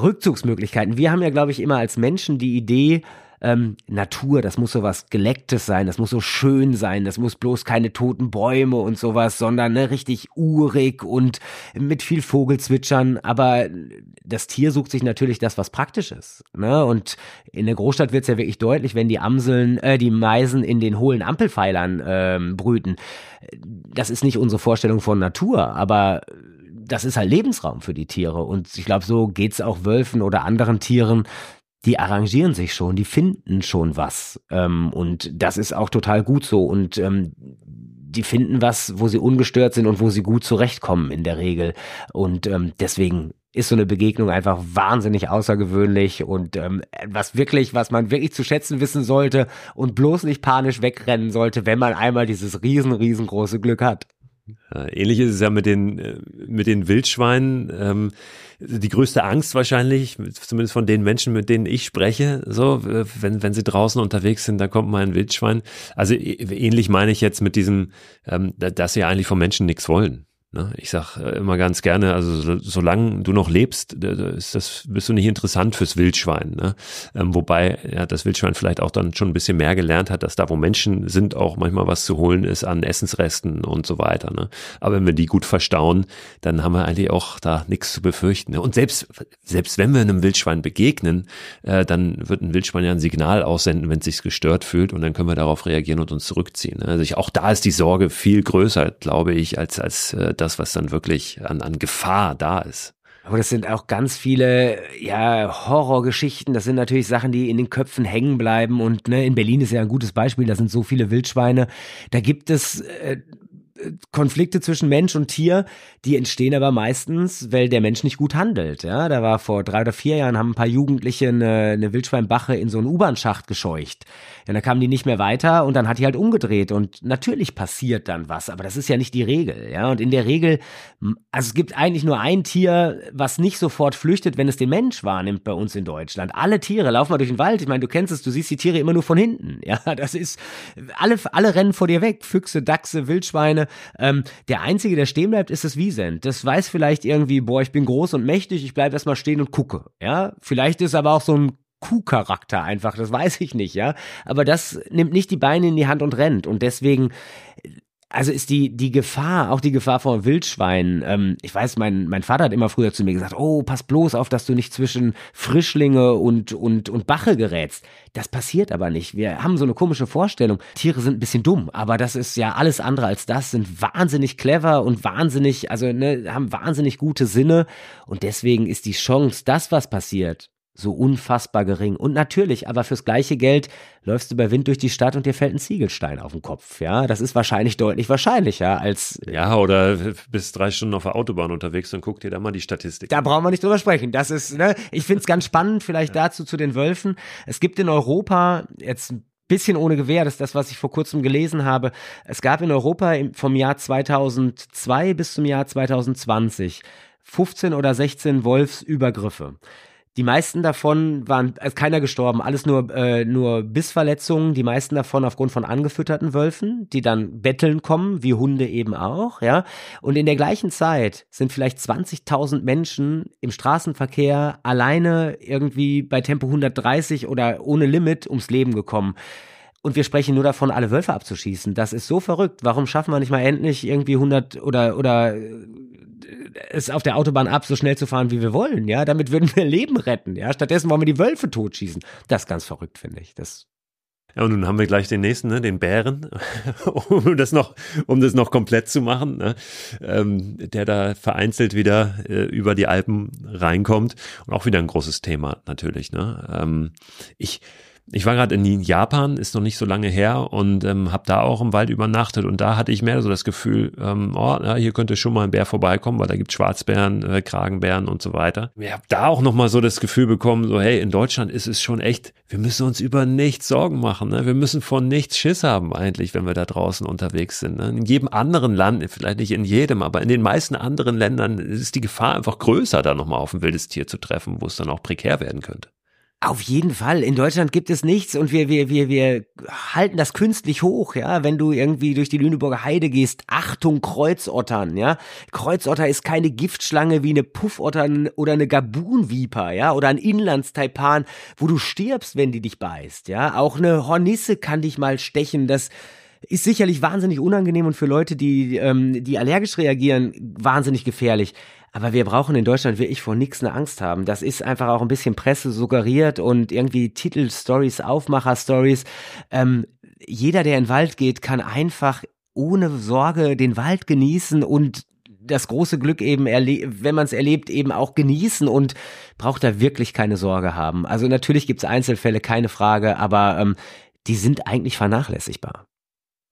Rückzugsmöglichkeiten. Wir haben ja, glaube ich, immer als Menschen die Idee, ähm, Natur, das muss so was Gelecktes sein, das muss so schön sein, das muss bloß keine toten Bäume und sowas, sondern ne, richtig urig und mit viel Vogelzwitschern. Aber das Tier sucht sich natürlich das, was praktisch ist. Ne? Und in der Großstadt wird es ja wirklich deutlich, wenn die Amseln, äh, die Meisen in den hohlen Ampelpfeilern ähm, brüten. Das ist nicht unsere Vorstellung von Natur, aber das ist halt Lebensraum für die Tiere. Und ich glaube, so geht's auch Wölfen oder anderen Tieren die arrangieren sich schon, die finden schon was. Ähm, und das ist auch total gut so. Und ähm, die finden was, wo sie ungestört sind und wo sie gut zurechtkommen in der Regel. Und ähm, deswegen ist so eine Begegnung einfach wahnsinnig außergewöhnlich und ähm, was wirklich, was man wirklich zu schätzen wissen sollte und bloß nicht panisch wegrennen sollte, wenn man einmal dieses riesen, riesengroße Glück hat. Ähnlich ist es ja mit den, äh, mit den Wildschweinen. Ähm, die größte Angst wahrscheinlich, zumindest von den Menschen, mit denen ich spreche, so, wenn, wenn sie draußen unterwegs sind, da kommt mal ein Wildschwein. Also ähnlich meine ich jetzt mit diesem, ähm, dass sie eigentlich vom Menschen nichts wollen. Ne? Ich sag äh, immer ganz gerne, also solange du noch lebst, ist das, bist du nicht interessant fürs Wildschwein. Ne? Ähm, wobei ja, das Wildschwein vielleicht auch dann schon ein bisschen mehr gelernt hat, dass da, wo Menschen sind, auch manchmal was zu holen ist an Essensresten und so weiter. Ne? Aber wenn wir die gut verstauen, dann haben wir eigentlich auch da nichts zu befürchten. Ne? Und selbst, selbst wenn wir einem Wildschwein begegnen, äh, dann wird ein Wildschwein ja ein Signal aussenden, wenn es sich gestört fühlt und dann können wir darauf reagieren und uns zurückziehen. Ne? Also ich, auch da ist die Sorge viel größer, glaube ich, als, als äh, das, was dann wirklich an, an Gefahr da ist. Aber das sind auch ganz viele ja, Horrorgeschichten. Das sind natürlich Sachen, die in den Köpfen hängen bleiben. Und ne, in Berlin ist ja ein gutes Beispiel. Da sind so viele Wildschweine. Da gibt es äh, Konflikte zwischen Mensch und Tier, die entstehen aber meistens, weil der Mensch nicht gut handelt. Ja, da war vor drei oder vier Jahren haben ein paar Jugendliche eine, eine Wildschweinbache in so einen U-Bahn-Schacht gescheucht. Ja, dann kamen die nicht mehr weiter und dann hat die halt umgedreht und natürlich passiert dann was, aber das ist ja nicht die Regel. Ja, und in der Regel, also es gibt eigentlich nur ein Tier, was nicht sofort flüchtet, wenn es den Mensch wahrnimmt bei uns in Deutschland. Alle Tiere laufen mal durch den Wald. Ich meine, du kennst es, du siehst die Tiere immer nur von hinten. Ja, das ist alle alle rennen vor dir weg. Füchse, Dachse, Wildschweine. Ähm, der einzige, der stehen bleibt, ist das Wiesent. Das weiß vielleicht irgendwie, boah, ich bin groß und mächtig, ich bleibe erstmal stehen und gucke. Ja, vielleicht ist aber auch so ein Kuhcharakter einfach, das weiß ich nicht, ja. Aber das nimmt nicht die Beine in die Hand und rennt. Und deswegen also ist die, die Gefahr, auch die Gefahr vor Wildschweinen. Ähm, ich weiß, mein, mein Vater hat immer früher zu mir gesagt, oh, pass bloß auf, dass du nicht zwischen Frischlinge und, und, und Bache gerätst. Das passiert aber nicht. Wir haben so eine komische Vorstellung. Tiere sind ein bisschen dumm, aber das ist ja alles andere als das, sind wahnsinnig clever und wahnsinnig, also ne, haben wahnsinnig gute Sinne. Und deswegen ist die Chance, dass was passiert, so unfassbar gering. Und natürlich, aber fürs gleiche Geld läufst du bei Wind durch die Stadt und dir fällt ein Ziegelstein auf den Kopf. Ja, das ist wahrscheinlich deutlich wahrscheinlicher als. Ja, oder bis drei Stunden auf der Autobahn unterwegs und guck dir da mal die Statistik. Da brauchen wir nicht drüber sprechen. Das ist, ne, ich finde es ganz spannend, vielleicht ja. dazu zu den Wölfen. Es gibt in Europa jetzt ein bisschen ohne Gewehr, das ist das, was ich vor kurzem gelesen habe. Es gab in Europa vom Jahr 2002 bis zum Jahr 2020 15 oder 16 Wolfsübergriffe. Die meisten davon waren, ist keiner gestorben, alles nur, äh, nur Bissverletzungen, die meisten davon aufgrund von angefütterten Wölfen, die dann betteln kommen, wie Hunde eben auch, ja. Und in der gleichen Zeit sind vielleicht 20.000 Menschen im Straßenverkehr alleine irgendwie bei Tempo 130 oder ohne Limit ums Leben gekommen. Und wir sprechen nur davon, alle Wölfe abzuschießen. Das ist so verrückt. Warum schaffen wir nicht mal endlich irgendwie 100 oder, oder es auf der Autobahn ab, so schnell zu fahren, wie wir wollen, ja. Damit würden wir Leben retten, ja. Stattdessen wollen wir die Wölfe totschießen. Das ist ganz verrückt, finde ich. Das ja, und nun haben wir gleich den nächsten, ne, den Bären, um das noch, um das noch komplett zu machen, ne, ähm, der da vereinzelt wieder äh, über die Alpen reinkommt und auch wieder ein großes Thema natürlich. Ne. Ähm, ich ich war gerade in Japan, ist noch nicht so lange her und ähm, habe da auch im Wald übernachtet und da hatte ich mehr so das Gefühl, ähm, oh, ja, hier könnte schon mal ein Bär vorbeikommen, weil da gibt Schwarzbären, äh, Kragenbären und so weiter. Ich habe da auch nochmal so das Gefühl bekommen, so hey, in Deutschland ist es schon echt, wir müssen uns über nichts Sorgen machen, ne? wir müssen von nichts Schiss haben eigentlich, wenn wir da draußen unterwegs sind. Ne? In jedem anderen Land, vielleicht nicht in jedem, aber in den meisten anderen Ländern ist die Gefahr einfach größer, da nochmal auf ein wildes Tier zu treffen, wo es dann auch prekär werden könnte. Auf jeden Fall. In Deutschland gibt es nichts und wir, wir, wir, wir halten das künstlich hoch, ja. Wenn du irgendwie durch die Lüneburger Heide gehst, Achtung, Kreuzottern, ja. Kreuzotter ist keine Giftschlange wie eine Puffotter oder eine Gabunviper, ja, oder ein Inlandstaipan, wo du stirbst, wenn die dich beißt, ja. Auch eine Hornisse kann dich mal stechen, das, ist sicherlich wahnsinnig unangenehm und für Leute, die, ähm, die allergisch reagieren, wahnsinnig gefährlich. Aber wir brauchen in Deutschland wirklich vor nichts eine Angst haben. Das ist einfach auch ein bisschen Presse suggeriert und irgendwie Titelstories, Aufmacher-Stories. Ähm, jeder, der in den Wald geht, kann einfach ohne Sorge den Wald genießen und das große Glück eben, wenn man es erlebt, eben auch genießen und braucht da wirklich keine Sorge haben. Also natürlich gibt es Einzelfälle, keine Frage, aber ähm, die sind eigentlich vernachlässigbar.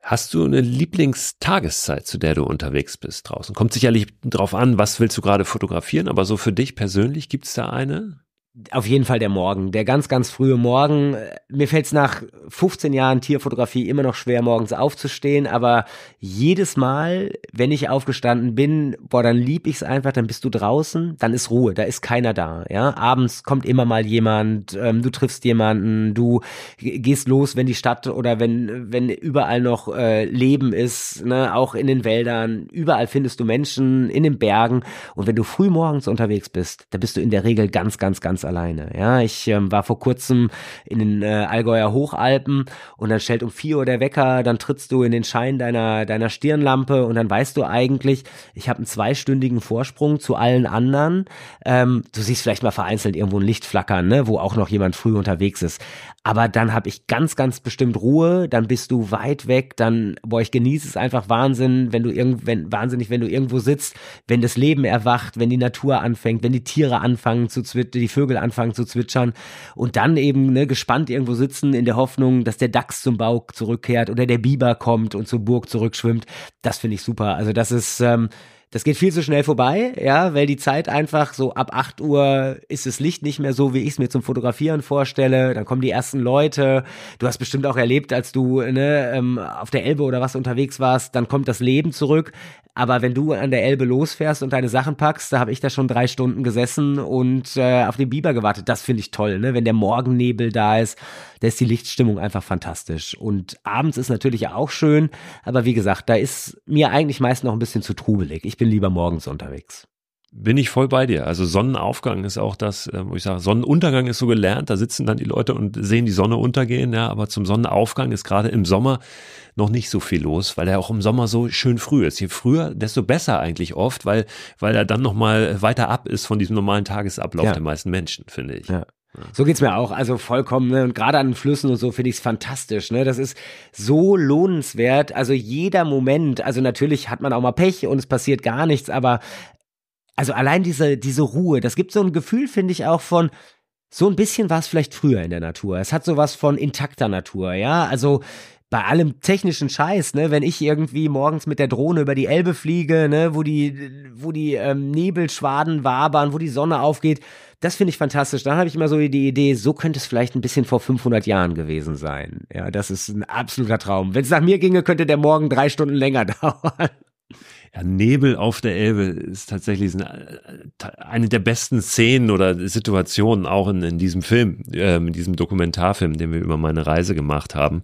Hast du eine Lieblingstageszeit, zu der du unterwegs bist draußen? Kommt sicherlich drauf an, was willst du gerade fotografieren, aber so für dich persönlich gibt es da eine? Auf jeden Fall der Morgen, der ganz, ganz frühe Morgen. Mir fällt es nach 15 Jahren Tierfotografie immer noch schwer, morgens aufzustehen, aber jedes Mal, wenn ich aufgestanden bin, boah, dann lieb ich es einfach, dann bist du draußen, dann ist Ruhe, da ist keiner da. Ja, abends kommt immer mal jemand, ähm, du triffst jemanden, du gehst los, wenn die Stadt oder wenn wenn überall noch äh, Leben ist, ne, auch in den Wäldern, überall findest du Menschen in den Bergen und wenn du früh morgens unterwegs bist, da bist du in der Regel ganz, ganz ganz alleine. Ja, ich ähm, war vor kurzem in den äh, Allgäuer Hochalpen und dann stellt um vier Uhr der Wecker, dann trittst du in den Schein deiner deiner Stirnlampe und dann weißt du eigentlich, ich habe einen zweistündigen Vorsprung zu allen anderen. Ähm, du siehst vielleicht mal vereinzelt irgendwo ein Licht flackern, ne, wo auch noch jemand früh unterwegs ist. Aber dann habe ich ganz, ganz bestimmt Ruhe, dann bist du weit weg, dann, boah, ich genieße es einfach Wahnsinn, wenn du irgend, wahnsinnig, wenn du irgendwo sitzt, wenn das Leben erwacht, wenn die Natur anfängt, wenn die Tiere anfangen zu zwittern, die Vögel anfangen zu zwitschern und dann eben ne, gespannt irgendwo sitzen in der Hoffnung, dass der Dachs zum Bau zurückkehrt oder der Biber kommt und zur Burg zurückschwimmt. Das finde ich super. Also das ist, ähm, das geht viel zu schnell vorbei, ja, weil die Zeit einfach so ab 8 Uhr ist das Licht nicht mehr so, wie ich es mir zum Fotografieren vorstelle. Dann kommen die ersten Leute. Du hast bestimmt auch erlebt, als du ne, ähm, auf der Elbe oder was unterwegs warst, dann kommt das Leben zurück. Aber wenn du an der Elbe losfährst und deine Sachen packst, da habe ich da schon drei Stunden gesessen und äh, auf den Biber gewartet. Das finde ich toll, ne? Wenn der Morgennebel da ist, da ist die Lichtstimmung einfach fantastisch. Und abends ist natürlich auch schön, aber wie gesagt, da ist mir eigentlich meist noch ein bisschen zu trubelig. Ich bin lieber morgens unterwegs. bin ich voll bei dir. Also Sonnenaufgang ist auch das, äh, wo ich sage, Sonnenuntergang ist so gelernt, da sitzen dann die Leute und sehen die Sonne untergehen, ja, aber zum Sonnenaufgang ist gerade im Sommer noch nicht so viel los, weil er auch im Sommer so schön früh ist. Je früher, desto besser eigentlich oft, weil, weil er dann nochmal weiter ab ist von diesem normalen Tagesablauf ja. der meisten Menschen, finde ich. Ja. So geht's mir auch, also vollkommen, ne? und gerade an den Flüssen und so finde ich es fantastisch, ne? Das ist so lohnenswert, also jeder Moment, also natürlich hat man auch mal Pech und es passiert gar nichts, aber also allein diese, diese Ruhe, das gibt so ein Gefühl, finde ich, auch von, so ein bisschen war es vielleicht früher in der Natur. Es hat sowas von intakter Natur, ja. Also bei allem technischen Scheiß, ne, wenn ich irgendwie morgens mit der Drohne über die Elbe fliege, ne, wo die, wo die ähm, Nebelschwaden wabern, wo die Sonne aufgeht, das finde ich fantastisch. Dann habe ich immer so die Idee, so könnte es vielleicht ein bisschen vor 500 Jahren gewesen sein. Ja, das ist ein absoluter Traum. Wenn es nach mir ginge, könnte der Morgen drei Stunden länger dauern. Ja, Nebel auf der Elbe ist tatsächlich eine der besten Szenen oder Situationen auch in, in diesem Film, ähm, in diesem Dokumentarfilm, den wir über meine Reise gemacht haben.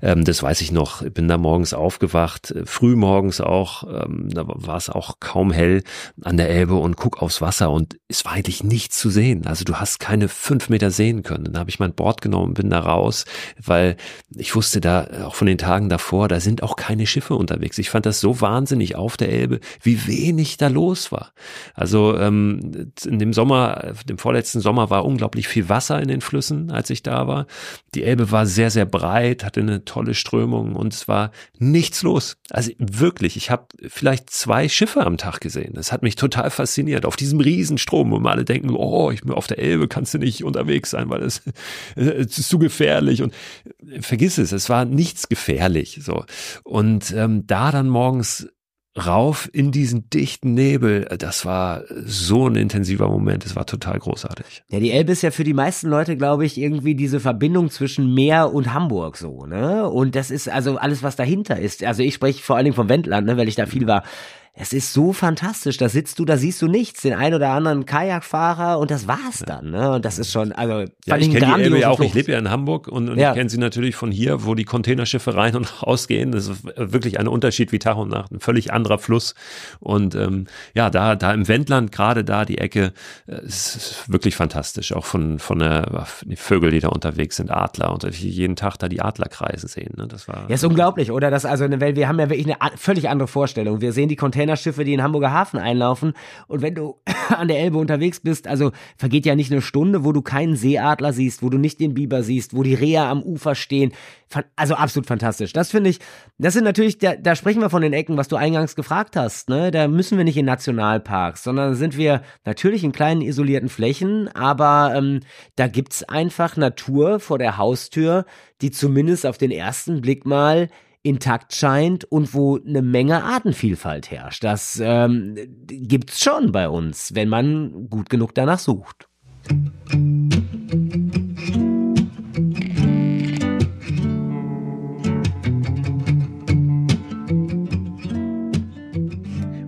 Ähm, das weiß ich noch. Ich bin da morgens aufgewacht, äh, früh morgens auch. Ähm, da war es auch kaum hell an der Elbe und guck aufs Wasser und es war eigentlich nichts zu sehen. Also du hast keine fünf Meter sehen können. Dann habe ich mein Board genommen, bin da raus, weil ich wusste da auch von den Tagen davor, da sind auch keine Schiffe unterwegs. Ich fand das so wahnsinnig auf der der Elbe, wie wenig da los war. Also ähm, in dem Sommer, dem vorletzten Sommer war unglaublich viel Wasser in den Flüssen, als ich da war. Die Elbe war sehr, sehr breit, hatte eine tolle Strömung und es war nichts los. Also wirklich, ich habe vielleicht zwei Schiffe am Tag gesehen. Das hat mich total fasziniert. Auf diesem Riesenstrom, wo alle denken, oh, ich bin auf der Elbe, kannst du nicht unterwegs sein, weil es, es ist zu gefährlich. Und vergiss es, es war nichts gefährlich. So. Und ähm, da dann morgens rauf in diesen dichten Nebel. Das war so ein intensiver Moment. Es war total großartig. Ja, die Elbe ist ja für die meisten Leute, glaube ich, irgendwie diese Verbindung zwischen Meer und Hamburg so, ne? Und das ist also alles, was dahinter ist. Also ich spreche vor allen Dingen vom Wendland, ne, weil ich da viel war es ist so fantastisch. Da sitzt du, da siehst du nichts, den ein oder anderen Kajakfahrer und das war's dann. Ne? Und das ist schon, also ja, ich kenne die Elbe ja auch. Flucht. Ich lebe ja in Hamburg und, und ja. ich kenne sie natürlich von hier, wo die Containerschiffe rein und rausgehen. Das ist wirklich ein Unterschied wie Tag und Nacht, ein völlig anderer Fluss. Und ähm, ja, da, da im Wendland, gerade da die Ecke, äh, ist wirklich fantastisch. Auch von von der die Vögel, die da unterwegs sind, Adler und jeden Tag da die Adlerkreise sehen. Ne? Das war ja ist unglaublich, oder? Das also Welt. Wir haben ja wirklich eine völlig andere Vorstellung. Wir sehen die Container Containerschiffe, die in Hamburger Hafen einlaufen. Und wenn du an der Elbe unterwegs bist, also vergeht ja nicht eine Stunde, wo du keinen Seeadler siehst, wo du nicht den Biber siehst, wo die Rehe am Ufer stehen. Also absolut fantastisch. Das finde ich, das sind natürlich, da, da sprechen wir von den Ecken, was du eingangs gefragt hast. Ne? Da müssen wir nicht in Nationalparks, sondern sind wir natürlich in kleinen isolierten Flächen, aber ähm, da gibt's einfach Natur vor der Haustür, die zumindest auf den ersten Blick mal intakt scheint und wo eine Menge Artenvielfalt herrscht. Das ähm, gibt's schon bei uns, wenn man gut genug danach sucht.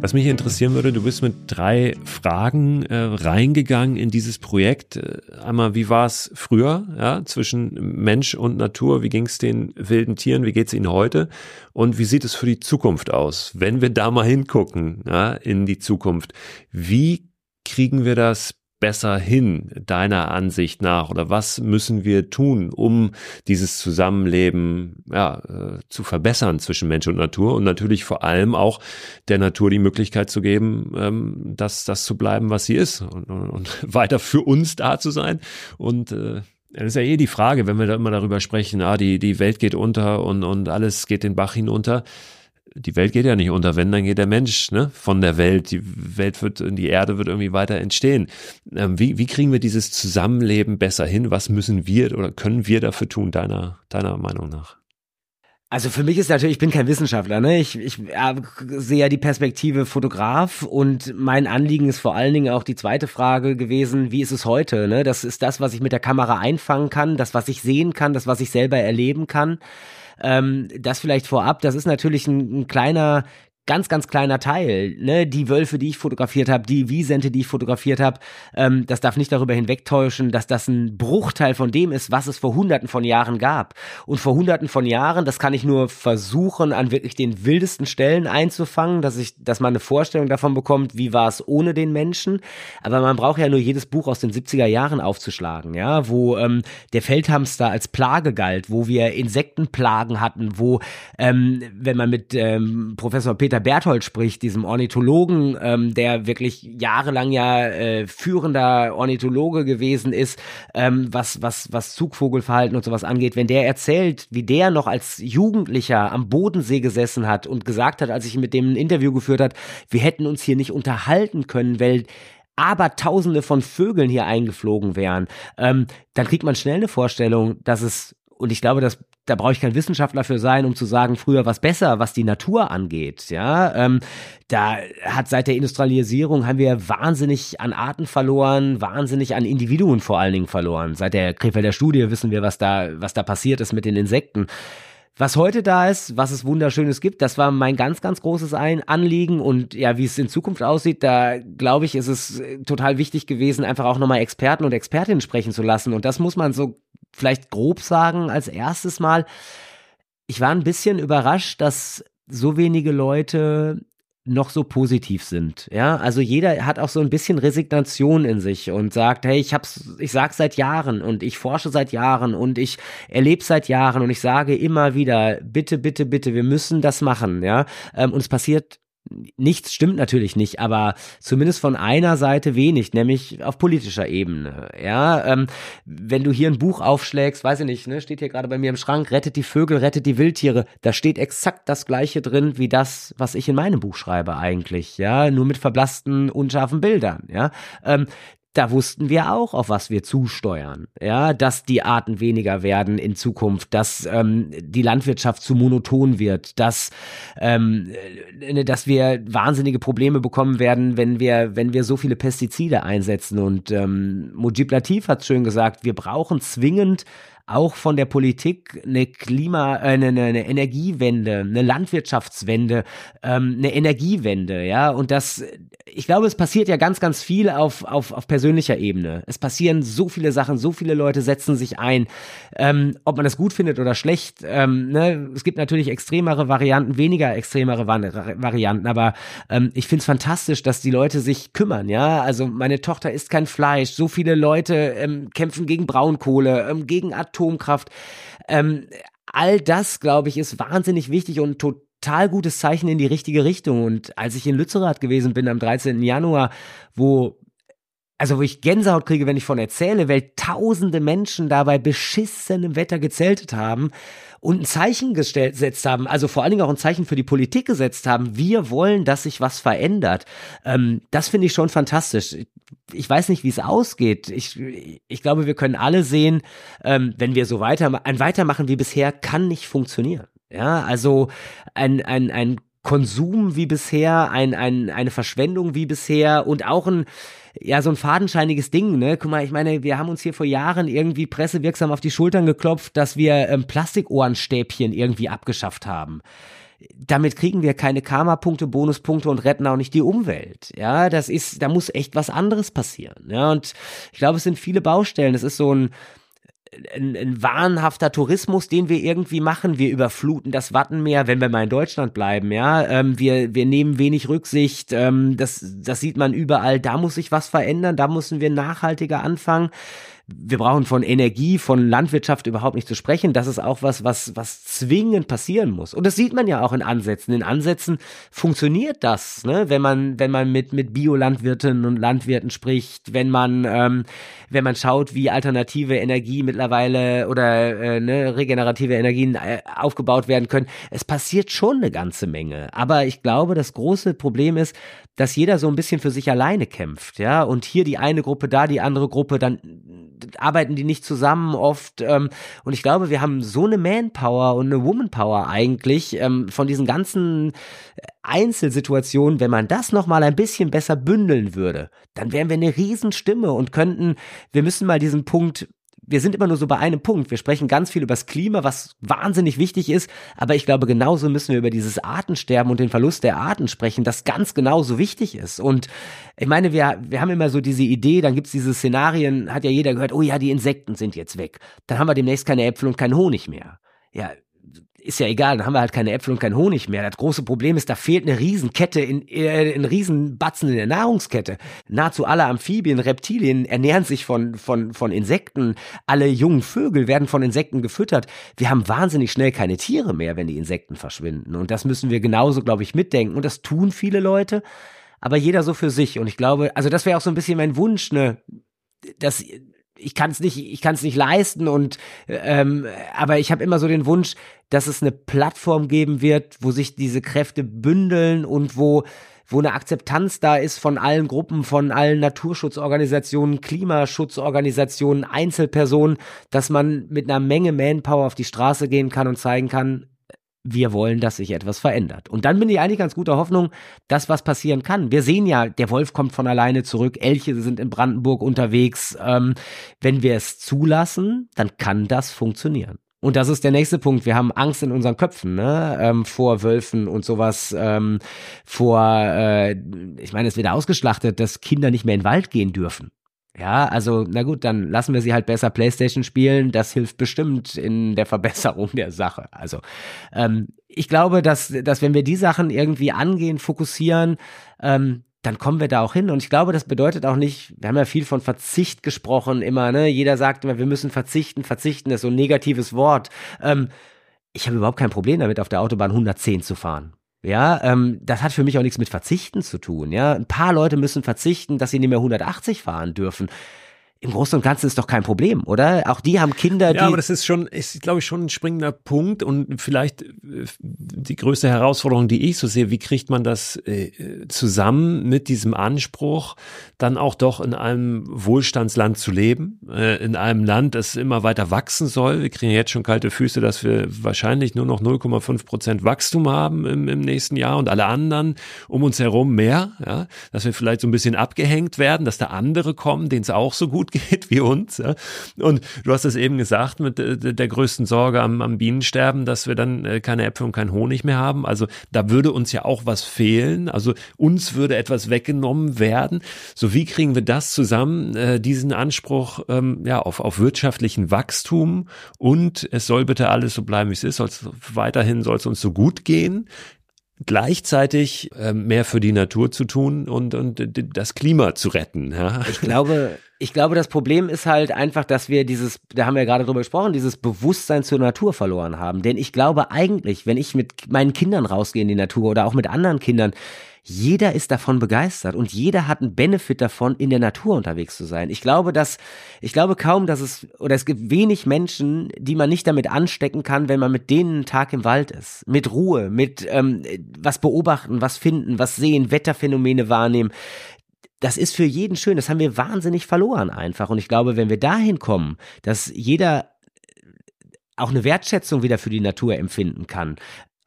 Was mich interessieren würde, du bist mit drei Fragen äh, reingegangen in dieses Projekt. Äh, einmal, wie war es früher ja, zwischen Mensch und Natur? Wie ging es den wilden Tieren? Wie geht es ihnen heute? Und wie sieht es für die Zukunft aus? Wenn wir da mal hingucken ja, in die Zukunft, wie kriegen wir das besser hin, deiner Ansicht nach? Oder was müssen wir tun, um dieses Zusammenleben ja, äh, zu verbessern zwischen Mensch und Natur? Und natürlich vor allem auch der Natur die Möglichkeit zu geben, ähm, das, das zu bleiben, was sie ist und, und, und weiter für uns da zu sein. Und äh, das ist ja eh die Frage, wenn wir da immer darüber sprechen, ah, die, die Welt geht unter und, und alles geht den Bach hinunter die Welt geht ja nicht unter, wenn, dann geht der Mensch ne, von der Welt. Die Welt wird, die Erde wird irgendwie weiter entstehen. Ähm, wie, wie kriegen wir dieses Zusammenleben besser hin? Was müssen wir oder können wir dafür tun, deiner, deiner Meinung nach? Also für mich ist natürlich, ich bin kein Wissenschaftler, ne? Ich, ich äh, sehe ja die Perspektive Fotograf und mein Anliegen ist vor allen Dingen auch die zweite Frage gewesen, wie ist es heute? Ne? Das ist das, was ich mit der Kamera einfangen kann, das, was ich sehen kann, das, was ich selber erleben kann. Ähm, das vielleicht vorab, das ist natürlich ein, ein kleiner ganz, ganz kleiner Teil. Ne? Die Wölfe, die ich fotografiert habe, die Wiesente, die ich fotografiert habe, ähm, das darf nicht darüber hinwegtäuschen, dass das ein Bruchteil von dem ist, was es vor hunderten von Jahren gab. Und vor hunderten von Jahren, das kann ich nur versuchen, an wirklich den wildesten Stellen einzufangen, dass ich, dass man eine Vorstellung davon bekommt, wie war es ohne den Menschen. Aber man braucht ja nur jedes Buch aus den 70er Jahren aufzuschlagen, ja, wo ähm, der Feldhamster als Plage galt, wo wir Insektenplagen hatten, wo, ähm, wenn man mit ähm, Professor Peter Peter Berthold spricht, diesem Ornithologen, ähm, der wirklich jahrelang ja äh, führender Ornithologe gewesen ist, ähm, was, was, was Zugvogelverhalten und sowas angeht, wenn der erzählt, wie der noch als Jugendlicher am Bodensee gesessen hat und gesagt hat, als ich mit dem ein Interview geführt hat, wir hätten uns hier nicht unterhalten können, weil aber tausende von Vögeln hier eingeflogen wären, ähm, dann kriegt man schnell eine Vorstellung, dass es und ich glaube, dass da brauche ich kein Wissenschaftler für sein, um zu sagen, früher was besser, was die Natur angeht. Ja, ähm, da hat seit der Industrialisierung haben wir wahnsinnig an Arten verloren, wahnsinnig an Individuen vor allen Dingen verloren. Seit der Krefelder Studie wissen wir, was da, was da passiert ist mit den Insekten. Was heute da ist, was es Wunderschönes gibt, das war mein ganz, ganz großes Ein Anliegen und ja, wie es in Zukunft aussieht, da glaube ich, ist es äh, total wichtig gewesen, einfach auch nochmal Experten und Expertinnen sprechen zu lassen und das muss man so vielleicht grob sagen als erstes Mal. Ich war ein bisschen überrascht, dass so wenige Leute noch so positiv sind. Ja, also jeder hat auch so ein bisschen Resignation in sich und sagt, hey, ich hab's, ich sag's seit Jahren und ich forsche seit Jahren und ich erlebe seit Jahren und ich sage immer wieder, bitte, bitte, bitte, wir müssen das machen. Ja, ähm, und es passiert nichts stimmt natürlich nicht, aber zumindest von einer Seite wenig, nämlich auf politischer Ebene. Ja, ähm, wenn du hier ein Buch aufschlägst, weiß ich nicht, ne, steht hier gerade bei mir im Schrank, rettet die Vögel, rettet die Wildtiere, da steht exakt das gleiche drin wie das, was ich in meinem Buch schreibe eigentlich, ja, nur mit verblassten, unscharfen Bildern, ja. Ähm, da wussten wir auch, auf was wir zusteuern. Ja, dass die Arten weniger werden in Zukunft, dass ähm, die Landwirtschaft zu monoton wird, dass, ähm, äh, dass wir wahnsinnige Probleme bekommen werden, wenn wir, wenn wir so viele Pestizide einsetzen. Und ähm, Mujib Latif hat schön gesagt, wir brauchen zwingend auch von der Politik eine Klima, äh, eine, eine Energiewende, eine Landwirtschaftswende, ähm, eine Energiewende, ja. Und das, ich glaube, es passiert ja ganz, ganz viel auf, auf, auf persönlicher Ebene. Es passieren so viele Sachen, so viele Leute setzen sich ein. Ähm, ob man das gut findet oder schlecht, ähm, ne? es gibt natürlich extremere Varianten, weniger extremere Varianten, aber ähm, ich finde es fantastisch, dass die Leute sich kümmern, ja. Also meine Tochter isst kein Fleisch, so viele Leute ähm, kämpfen gegen Braunkohle, ähm, gegen Atom Atomkraft. Ähm, all das, glaube ich, ist wahnsinnig wichtig und total gutes Zeichen in die richtige Richtung. Und als ich in Lützerath gewesen bin am 13. Januar, wo also wo ich Gänsehaut kriege, wenn ich von erzähle, weil tausende Menschen da bei beschissenem Wetter gezeltet haben und ein Zeichen gesetzt haben, also vor allen Dingen auch ein Zeichen für die Politik gesetzt haben. Wir wollen, dass sich was verändert. Ähm, das finde ich schon fantastisch. Ich weiß nicht, wie es ausgeht. Ich, ich glaube, wir können alle sehen, ähm, wenn wir so weiter, ein Weitermachen wie bisher kann nicht funktionieren. Ja, also ein, ein, ein Konsum wie bisher, ein, ein, eine Verschwendung wie bisher und auch ein, ja, so ein fadenscheiniges Ding, ne? Guck mal, ich meine, wir haben uns hier vor Jahren irgendwie pressewirksam auf die Schultern geklopft, dass wir ähm, Plastikohrenstäbchen irgendwie abgeschafft haben damit kriegen wir keine Karma-Punkte, Bonuspunkte und retten auch nicht die Umwelt. Ja, das ist, da muss echt was anderes passieren. Ja, und ich glaube, es sind viele Baustellen. Es ist so ein, ein, ein wahnhafter Tourismus, den wir irgendwie machen. Wir überfluten das Wattenmeer, wenn wir mal in Deutschland bleiben, ja. Ähm, wir, wir nehmen wenig Rücksicht. Ähm, das, das sieht man überall. Da muss sich was verändern. Da müssen wir nachhaltiger anfangen wir brauchen von Energie, von Landwirtschaft überhaupt nicht zu sprechen. Das ist auch was, was, was zwingend passieren muss. Und das sieht man ja auch in Ansätzen. In Ansätzen funktioniert das, ne? wenn man, wenn man mit, mit Biolandwirtinnen und Landwirten spricht, wenn man, ähm, wenn man schaut, wie alternative Energie mittlerweile oder äh, ne, regenerative Energien äh, aufgebaut werden können. Es passiert schon eine ganze Menge. Aber ich glaube, das große Problem ist, dass jeder so ein bisschen für sich alleine kämpft, ja. Und hier die eine Gruppe, da die andere Gruppe, dann arbeiten die nicht zusammen oft. Ähm, und ich glaube, wir haben so eine Manpower und eine Womanpower eigentlich ähm, von diesen ganzen Einzelsituationen, wenn man das nochmal ein bisschen besser bündeln würde, dann wären wir eine Riesenstimme und könnten, wir müssen mal diesen Punkt wir sind immer nur so bei einem Punkt. Wir sprechen ganz viel über das Klima, was wahnsinnig wichtig ist, aber ich glaube, genauso müssen wir über dieses Artensterben und den Verlust der Arten sprechen, das ganz genauso wichtig ist. Und ich meine, wir, wir haben immer so diese Idee, dann gibt's diese Szenarien, hat ja jeder gehört, oh ja, die Insekten sind jetzt weg. Dann haben wir demnächst keine Äpfel und keinen Honig mehr. Ja, ist ja egal, dann haben wir halt keine Äpfel und keinen Honig mehr. Das große Problem ist, da fehlt eine Riesenkette, in, äh, ein Riesenbatzen in der Nahrungskette. Nahezu alle Amphibien, Reptilien ernähren sich von, von, von Insekten. Alle jungen Vögel werden von Insekten gefüttert. Wir haben wahnsinnig schnell keine Tiere mehr, wenn die Insekten verschwinden. Und das müssen wir genauso, glaube ich, mitdenken. Und das tun viele Leute, aber jeder so für sich. Und ich glaube, also das wäre auch so ein bisschen mein Wunsch, ne, dass ich kann es nicht, ich kann es nicht leisten und ähm, aber ich habe immer so den Wunsch, dass es eine Plattform geben wird, wo sich diese Kräfte bündeln und wo wo eine Akzeptanz da ist von allen Gruppen, von allen Naturschutzorganisationen, Klimaschutzorganisationen, Einzelpersonen, dass man mit einer Menge Manpower auf die Straße gehen kann und zeigen kann, wir wollen, dass sich etwas verändert. Und dann bin ich eigentlich ganz guter Hoffnung, dass was passieren kann. Wir sehen ja, der Wolf kommt von alleine zurück, Elche sind in Brandenburg unterwegs. Ähm, wenn wir es zulassen, dann kann das funktionieren. Und das ist der nächste Punkt. Wir haben Angst in unseren Köpfen ne? ähm, vor Wölfen und sowas, ähm, vor, äh, ich meine, es wird ausgeschlachtet, dass Kinder nicht mehr in den Wald gehen dürfen. Ja, also na gut, dann lassen wir sie halt besser PlayStation spielen. Das hilft bestimmt in der Verbesserung der Sache. Also ähm, ich glaube, dass, dass wenn wir die Sachen irgendwie angehen, fokussieren, ähm, dann kommen wir da auch hin. Und ich glaube, das bedeutet auch nicht, wir haben ja viel von Verzicht gesprochen immer, ne? Jeder sagt immer, wir müssen verzichten, verzichten ist so ein negatives Wort. Ähm, ich habe überhaupt kein Problem damit, auf der Autobahn 110 zu fahren. Ja, ähm, das hat für mich auch nichts mit Verzichten zu tun. Ja, ein paar Leute müssen verzichten, dass sie nicht mehr 180 fahren dürfen im Großen und Ganzen ist doch kein Problem, oder? Auch die haben Kinder, die. Ja, aber das ist schon, ist, glaube ich, schon ein springender Punkt und vielleicht äh, die größte Herausforderung, die ich so sehe, wie kriegt man das äh, zusammen mit diesem Anspruch, dann auch doch in einem Wohlstandsland zu leben, äh, in einem Land, das immer weiter wachsen soll. Wir kriegen jetzt schon kalte Füße, dass wir wahrscheinlich nur noch 0,5 Prozent Wachstum haben im, im nächsten Jahr und alle anderen um uns herum mehr, ja, dass wir vielleicht so ein bisschen abgehängt werden, dass da andere kommen, denen es auch so gut gut geht wie uns. Ja. Und du hast es eben gesagt mit äh, der größten Sorge am, am Bienensterben, dass wir dann äh, keine Äpfel und keinen Honig mehr haben. Also da würde uns ja auch was fehlen. Also uns würde etwas weggenommen werden. So wie kriegen wir das zusammen, äh, diesen Anspruch ähm, ja auf, auf wirtschaftlichen Wachstum und es soll bitte alles so bleiben, wie es ist. Soll's, weiterhin soll es uns so gut gehen gleichzeitig äh, mehr für die Natur zu tun und, und das Klima zu retten. Ja? Ich glaube, ich glaube, das Problem ist halt einfach, dass wir dieses, da haben wir ja gerade drüber gesprochen, dieses Bewusstsein zur Natur verloren haben. Denn ich glaube eigentlich, wenn ich mit meinen Kindern rausgehe in die Natur oder auch mit anderen Kindern, jeder ist davon begeistert und jeder hat einen Benefit davon, in der Natur unterwegs zu sein. Ich glaube, dass, ich glaube kaum, dass es, oder es gibt wenig Menschen, die man nicht damit anstecken kann, wenn man mit denen einen Tag im Wald ist. Mit Ruhe, mit ähm, was beobachten, was finden, was sehen, Wetterphänomene wahrnehmen. Das ist für jeden schön. Das haben wir wahnsinnig verloren einfach. Und ich glaube, wenn wir dahin kommen, dass jeder auch eine Wertschätzung wieder für die Natur empfinden kann,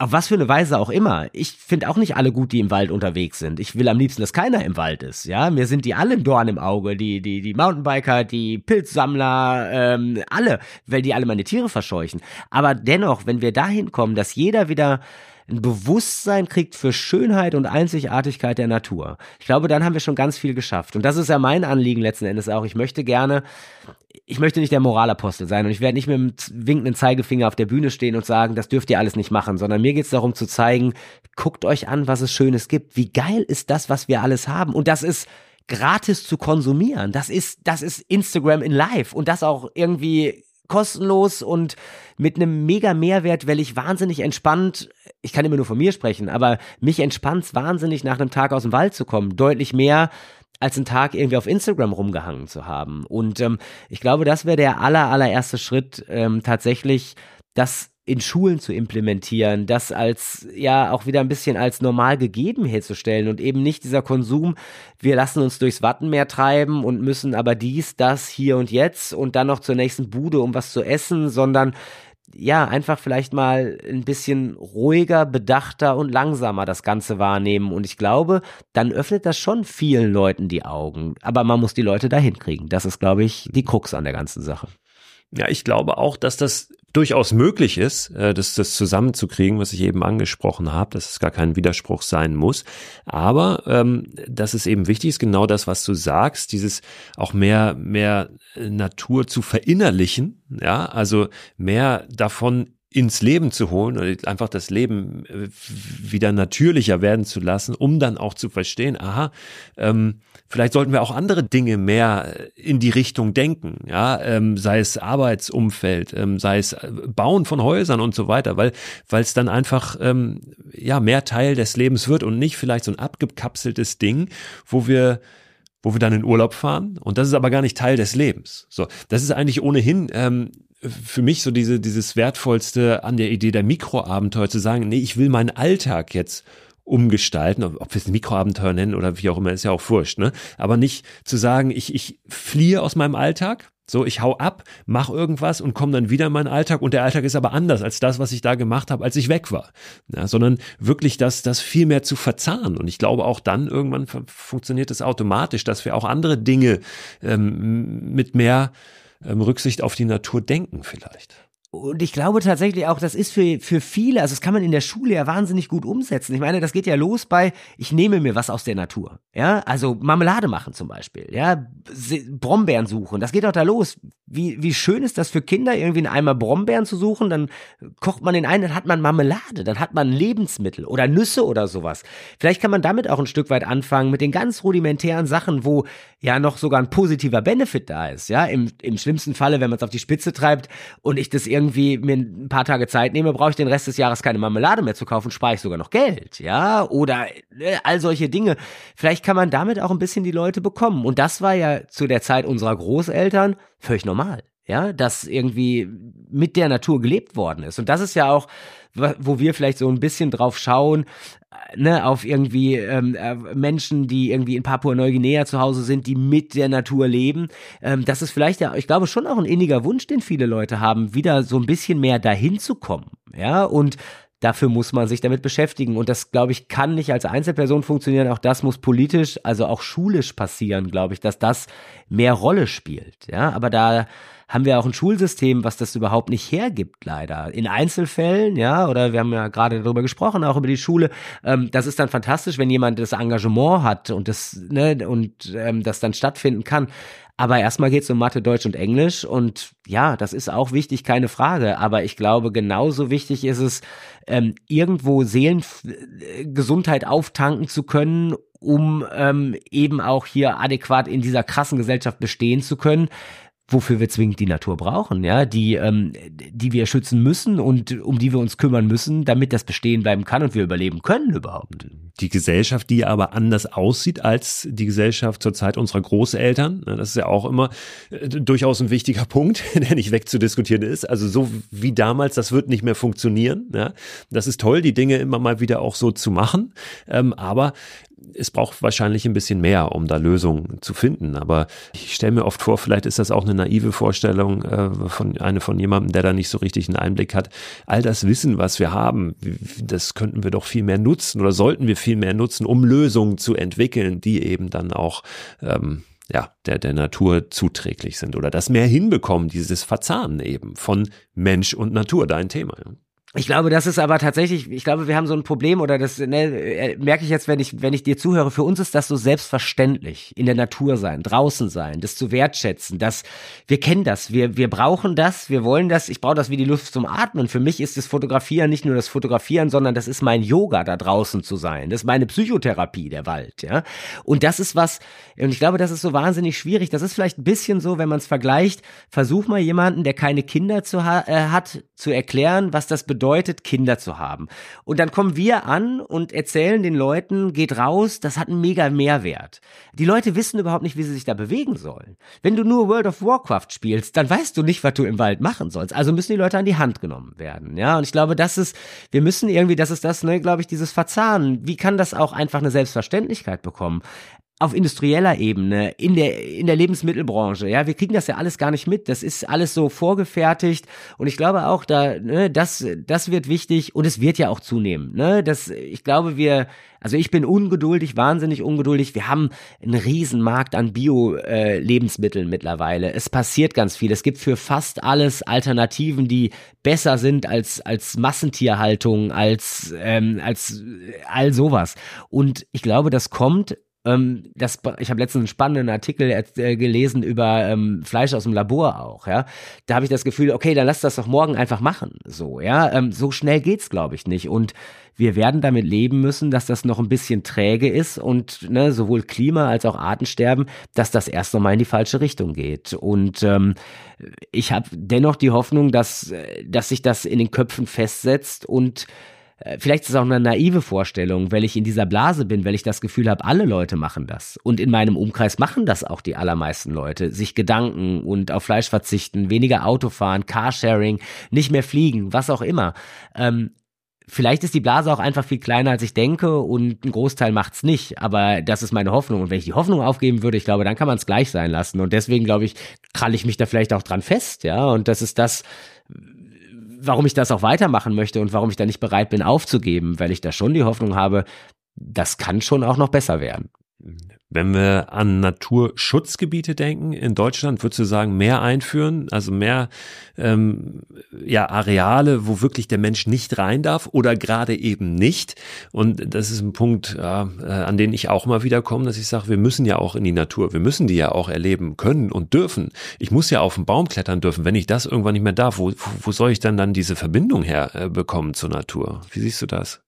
auf was für eine Weise auch immer. Ich finde auch nicht alle gut, die im Wald unterwegs sind. Ich will am liebsten, dass keiner im Wald ist. Ja, mir sind die alle ein Dorn im Auge. Die, die, die Mountainbiker, die Pilzsammler, ähm, alle, weil die alle meine Tiere verscheuchen. Aber dennoch, wenn wir dahin kommen, dass jeder wieder ein Bewusstsein kriegt für Schönheit und Einzigartigkeit der Natur. Ich glaube, dann haben wir schon ganz viel geschafft. Und das ist ja mein Anliegen letzten Endes auch. Ich möchte gerne, ich möchte nicht der Moralapostel sein und ich werde nicht mit dem winkenden Zeigefinger auf der Bühne stehen und sagen, das dürft ihr alles nicht machen, sondern mir geht es darum zu zeigen, guckt euch an, was es Schönes gibt. Wie geil ist das, was wir alles haben? Und das ist gratis zu konsumieren. Das ist, das ist Instagram in Live und das auch irgendwie kostenlos und mit einem mega Mehrwert, weil ich wahnsinnig entspannt, ich kann immer nur von mir sprechen, aber mich entspannt wahnsinnig nach einem Tag aus dem Wald zu kommen. Deutlich mehr als einen Tag irgendwie auf Instagram rumgehangen zu haben. Und ähm, ich glaube, das wäre der aller, allererste Schritt, ähm, tatsächlich das in Schulen zu implementieren, das als ja auch wieder ein bisschen als normal gegeben herzustellen und eben nicht dieser Konsum, wir lassen uns durchs Wattenmeer treiben und müssen aber dies, das hier und jetzt und dann noch zur nächsten Bude, um was zu essen, sondern ja, einfach vielleicht mal ein bisschen ruhiger, bedachter und langsamer das Ganze wahrnehmen. Und ich glaube, dann öffnet das schon vielen Leuten die Augen. Aber man muss die Leute dahin kriegen. Das ist, glaube ich, die Krux an der ganzen Sache. Ja, ich glaube auch, dass das durchaus möglich ist, äh, das, das zusammenzukriegen, was ich eben angesprochen habe, dass es gar kein Widerspruch sein muss. Aber ähm, dass es eben wichtig ist, genau das, was du sagst, dieses auch mehr, mehr Natur zu verinnerlichen, ja, also mehr davon ins Leben zu holen oder einfach das Leben äh, wieder natürlicher werden zu lassen, um dann auch zu verstehen, aha, ähm, vielleicht sollten wir auch andere Dinge mehr äh, in die Richtung denken, ja, ähm, sei es Arbeitsumfeld, ähm, sei es äh, Bauen von Häusern und so weiter, weil weil es dann einfach ähm, ja mehr Teil des Lebens wird und nicht vielleicht so ein abgekapseltes Ding, wo wir wo wir dann in Urlaub fahren und das ist aber gar nicht Teil des Lebens. So, das ist eigentlich ohnehin ähm, für mich so diese, dieses Wertvollste an der Idee der Mikroabenteuer zu sagen, nee, ich will meinen Alltag jetzt umgestalten, ob wir es Mikroabenteuer nennen oder wie auch immer, ist ja auch wurscht, ne? Aber nicht zu sagen, ich, ich fliehe aus meinem Alltag, so, ich hau ab, mach irgendwas und komme dann wieder in meinen Alltag und der Alltag ist aber anders als das, was ich da gemacht habe, als ich weg war. Ja, sondern wirklich das, das viel mehr zu verzahnen. Und ich glaube auch dann irgendwann funktioniert es automatisch, dass wir auch andere Dinge ähm, mit mehr ähm, Rücksicht auf die Natur denken vielleicht. Und ich glaube tatsächlich auch, das ist für, für viele, also das kann man in der Schule ja wahnsinnig gut umsetzen. Ich meine, das geht ja los bei, ich nehme mir was aus der Natur. Ja, also Marmelade machen zum Beispiel. Ja, Brombeeren suchen. Das geht doch da los. Wie, wie schön ist das für Kinder, irgendwie einen Eimer Brombeeren zu suchen? Dann kocht man den ein, dann hat man Marmelade, dann hat man Lebensmittel oder Nüsse oder sowas. Vielleicht kann man damit auch ein Stück weit anfangen, mit den ganz rudimentären Sachen, wo ja noch sogar ein positiver Benefit da ist. Ja, im, im schlimmsten Falle, wenn man es auf die Spitze treibt und ich das irgendwie irgendwie mir ein paar Tage Zeit nehme, brauche ich den Rest des Jahres keine Marmelade mehr zu kaufen, spare ich sogar noch Geld, ja, oder äh, all solche Dinge. Vielleicht kann man damit auch ein bisschen die Leute bekommen. Und das war ja zu der Zeit unserer Großeltern völlig normal, ja, dass irgendwie mit der Natur gelebt worden ist. Und das ist ja auch, wo wir vielleicht so ein bisschen drauf schauen, ne, auf irgendwie ähm, äh, Menschen, die irgendwie in Papua-Neuguinea zu Hause sind, die mit der Natur leben. Ähm, das ist vielleicht ja, ich glaube schon auch ein inniger Wunsch, den viele Leute haben, wieder so ein bisschen mehr dahin zu kommen. Ja, und dafür muss man sich damit beschäftigen. Und das, glaube ich, kann nicht als Einzelperson funktionieren. Auch das muss politisch, also auch schulisch passieren, glaube ich, dass das mehr Rolle spielt. Ja, aber da haben wir auch ein Schulsystem, was das überhaupt nicht hergibt, leider. In Einzelfällen, ja, oder wir haben ja gerade darüber gesprochen, auch über die Schule. Ähm, das ist dann fantastisch, wenn jemand das Engagement hat und das, ne, und ähm, das dann stattfinden kann. Aber erstmal geht es um Mathe, Deutsch und Englisch. Und ja, das ist auch wichtig, keine Frage. Aber ich glaube, genauso wichtig ist es, ähm, irgendwo Seelengesundheit auftanken zu können, um ähm, eben auch hier adäquat in dieser krassen Gesellschaft bestehen zu können wofür wir zwingend die Natur brauchen, ja, die, ähm, die wir schützen müssen und um die wir uns kümmern müssen, damit das bestehen bleiben kann und wir überleben können überhaupt. Die Gesellschaft, die aber anders aussieht als die Gesellschaft zur Zeit unserer Großeltern, ne, das ist ja auch immer äh, durchaus ein wichtiger Punkt, der nicht wegzudiskutieren ist. Also so wie damals, das wird nicht mehr funktionieren. Ja. Das ist toll, die Dinge immer mal wieder auch so zu machen, ähm, aber es braucht wahrscheinlich ein bisschen mehr, um da Lösungen zu finden. Aber ich stelle mir oft vor, vielleicht ist das auch eine naive Vorstellung äh, von eine von jemandem, der da nicht so richtig einen Einblick hat. All das Wissen, was wir haben, das könnten wir doch viel mehr nutzen oder sollten wir viel mehr nutzen, um Lösungen zu entwickeln, die eben dann auch ähm, ja, der, der Natur zuträglich sind oder das mehr hinbekommen, dieses Verzahnen eben von Mensch und Natur, dein Thema. Ich glaube, das ist aber tatsächlich, ich glaube, wir haben so ein Problem oder das ne, äh, merke ich jetzt, wenn ich, wenn ich dir zuhöre, für uns ist das so selbstverständlich, in der Natur sein, draußen sein, das zu wertschätzen, dass wir kennen das, wir, wir brauchen das, wir wollen das, ich brauche das wie die Luft zum Atmen. Für mich ist das Fotografieren nicht nur das Fotografieren, sondern das ist mein Yoga, da draußen zu sein. Das ist meine Psychotherapie, der Wald, ja. Und das ist was, und ich glaube, das ist so wahnsinnig schwierig. Das ist vielleicht ein bisschen so, wenn man es vergleicht, versuch mal jemanden, der keine Kinder zu ha äh, hat, zu erklären, was das bedeutet bedeutet, Kinder zu haben. Und dann kommen wir an und erzählen den Leuten, geht raus, das hat einen mega Mehrwert. Die Leute wissen überhaupt nicht, wie sie sich da bewegen sollen. Wenn du nur World of Warcraft spielst, dann weißt du nicht, was du im Wald machen sollst. Also müssen die Leute an die Hand genommen werden. Ja, und ich glaube, das ist, wir müssen irgendwie, das ist das, ne, glaube ich, dieses Verzahnen. Wie kann das auch einfach eine Selbstverständlichkeit bekommen? Auf industrieller Ebene, in der, in der Lebensmittelbranche, ja, wir kriegen das ja alles gar nicht mit. Das ist alles so vorgefertigt und ich glaube auch, da, ne, das, das wird wichtig und es wird ja auch zunehmen, ne, das, ich glaube, wir, also ich bin ungeduldig, wahnsinnig ungeduldig. Wir haben einen Riesenmarkt an Bio-Lebensmitteln äh, mittlerweile. Es passiert ganz viel. Es gibt für fast alles Alternativen, die besser sind als, als Massentierhaltung, als, ähm, als all sowas. Und ich glaube, das kommt ähm, das, ich habe letztens einen spannenden Artikel äh, gelesen über ähm, Fleisch aus dem Labor auch, ja. Da habe ich das Gefühl, okay, dann lass das doch morgen einfach machen. So, ja. Ähm, so schnell geht's, glaube ich, nicht. Und wir werden damit leben müssen, dass das noch ein bisschen träge ist und ne, sowohl Klima als auch Artensterben, dass das erst nochmal in die falsche Richtung geht. Und ähm, ich habe dennoch die Hoffnung, dass, äh, dass sich das in den Köpfen festsetzt und vielleicht ist es auch eine naive Vorstellung, weil ich in dieser Blase bin, weil ich das Gefühl habe, alle Leute machen das. Und in meinem Umkreis machen das auch die allermeisten Leute. Sich Gedanken und auf Fleisch verzichten, weniger Auto fahren, Carsharing, nicht mehr fliegen, was auch immer. Ähm, vielleicht ist die Blase auch einfach viel kleiner, als ich denke und ein Großteil macht's nicht. Aber das ist meine Hoffnung. Und wenn ich die Hoffnung aufgeben würde, ich glaube, dann kann man es gleich sein lassen. Und deswegen, glaube ich, kralle ich mich da vielleicht auch dran fest. Ja, und das ist das, warum ich das auch weitermachen möchte und warum ich da nicht bereit bin aufzugeben, weil ich da schon die Hoffnung habe, das kann schon auch noch besser werden. Wenn wir an Naturschutzgebiete denken in Deutschland, würdest du sagen, mehr einführen, also mehr ähm, ja, Areale, wo wirklich der Mensch nicht rein darf oder gerade eben nicht. Und das ist ein Punkt, ja, äh, an den ich auch mal wieder komme, dass ich sage, wir müssen ja auch in die Natur, wir müssen die ja auch erleben können und dürfen. Ich muss ja auf den Baum klettern dürfen. Wenn ich das irgendwann nicht mehr darf, wo, wo soll ich dann dann diese Verbindung herbekommen äh, zur Natur? Wie siehst du das?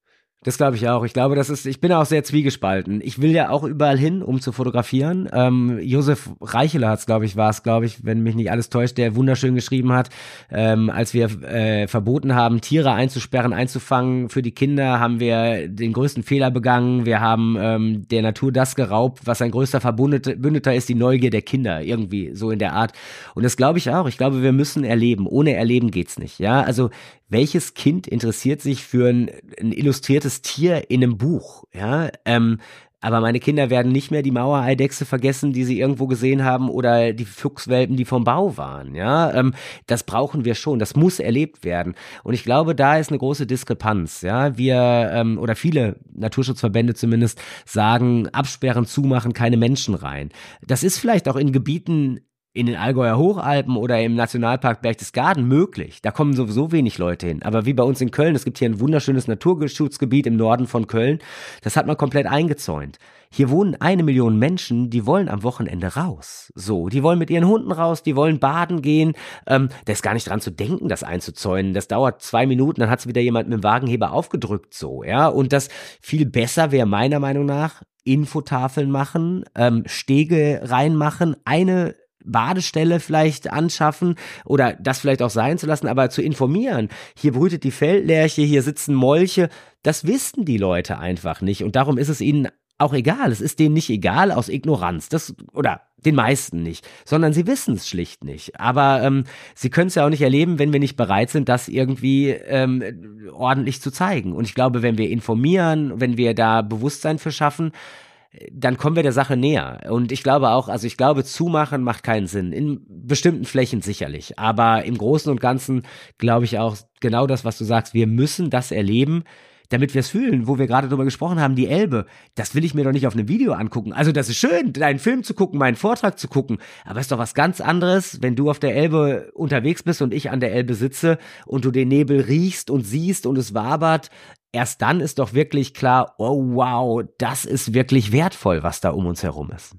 Das glaube ich auch. Ich glaube, das ist, ich bin auch sehr zwiegespalten. Ich will ja auch überall hin, um zu fotografieren. Ähm, Josef Reicheler hat es, glaube ich, war es, glaube ich, wenn mich nicht alles täuscht, der wunderschön geschrieben hat, ähm, als wir äh, verboten haben, Tiere einzusperren, einzufangen für die Kinder, haben wir den größten Fehler begangen. Wir haben ähm, der Natur das geraubt, was ein größter Verbündeter ist, die Neugier der Kinder, irgendwie so in der Art. Und das glaube ich auch. Ich glaube, wir müssen erleben. Ohne Erleben geht's nicht. Ja, also welches Kind interessiert sich für ein, ein illustriertes Tier in einem Buch? Ja, ähm, aber meine Kinder werden nicht mehr die Mauereidechse vergessen, die sie irgendwo gesehen haben oder die Fuchswelpen, die vom Bau waren. Ja, ähm, das brauchen wir schon. Das muss erlebt werden. Und ich glaube, da ist eine große Diskrepanz. Ja, wir ähm, oder viele Naturschutzverbände zumindest sagen, absperren, zumachen, keine Menschen rein. Das ist vielleicht auch in Gebieten in den Allgäuer Hochalpen oder im Nationalpark Berchtesgaden möglich. Da kommen sowieso wenig Leute hin. Aber wie bei uns in Köln, es gibt hier ein wunderschönes Naturschutzgebiet im Norden von Köln. Das hat man komplett eingezäunt. Hier wohnen eine Million Menschen, die wollen am Wochenende raus. So, die wollen mit ihren Hunden raus, die wollen baden gehen. Ähm, da ist gar nicht dran zu denken, das einzuzäunen. Das dauert zwei Minuten, dann hat es wieder jemand mit dem Wagenheber aufgedrückt. So, ja. Und das viel besser wäre meiner Meinung nach Infotafeln machen, ähm, Stege reinmachen, eine Badestelle vielleicht anschaffen oder das vielleicht auch sein zu lassen, aber zu informieren. Hier brütet die Feldlerche, hier sitzen Molche. Das wissen die Leute einfach nicht und darum ist es ihnen auch egal. Es ist denen nicht egal aus Ignoranz. Das oder den meisten nicht, sondern sie wissen es schlicht nicht. Aber ähm, sie können es ja auch nicht erleben, wenn wir nicht bereit sind, das irgendwie ähm, ordentlich zu zeigen. Und ich glaube, wenn wir informieren, wenn wir da Bewusstsein für schaffen, dann kommen wir der Sache näher. Und ich glaube auch, also ich glaube, zumachen macht keinen Sinn. In bestimmten Flächen sicherlich. Aber im Großen und Ganzen glaube ich auch genau das, was du sagst. Wir müssen das erleben, damit wir es fühlen, wo wir gerade drüber gesprochen haben, die Elbe. Das will ich mir doch nicht auf einem Video angucken. Also das ist schön, deinen Film zu gucken, meinen Vortrag zu gucken. Aber es ist doch was ganz anderes, wenn du auf der Elbe unterwegs bist und ich an der Elbe sitze und du den Nebel riechst und siehst und es wabert erst dann ist doch wirklich klar, oh wow, das ist wirklich wertvoll, was da um uns herum ist.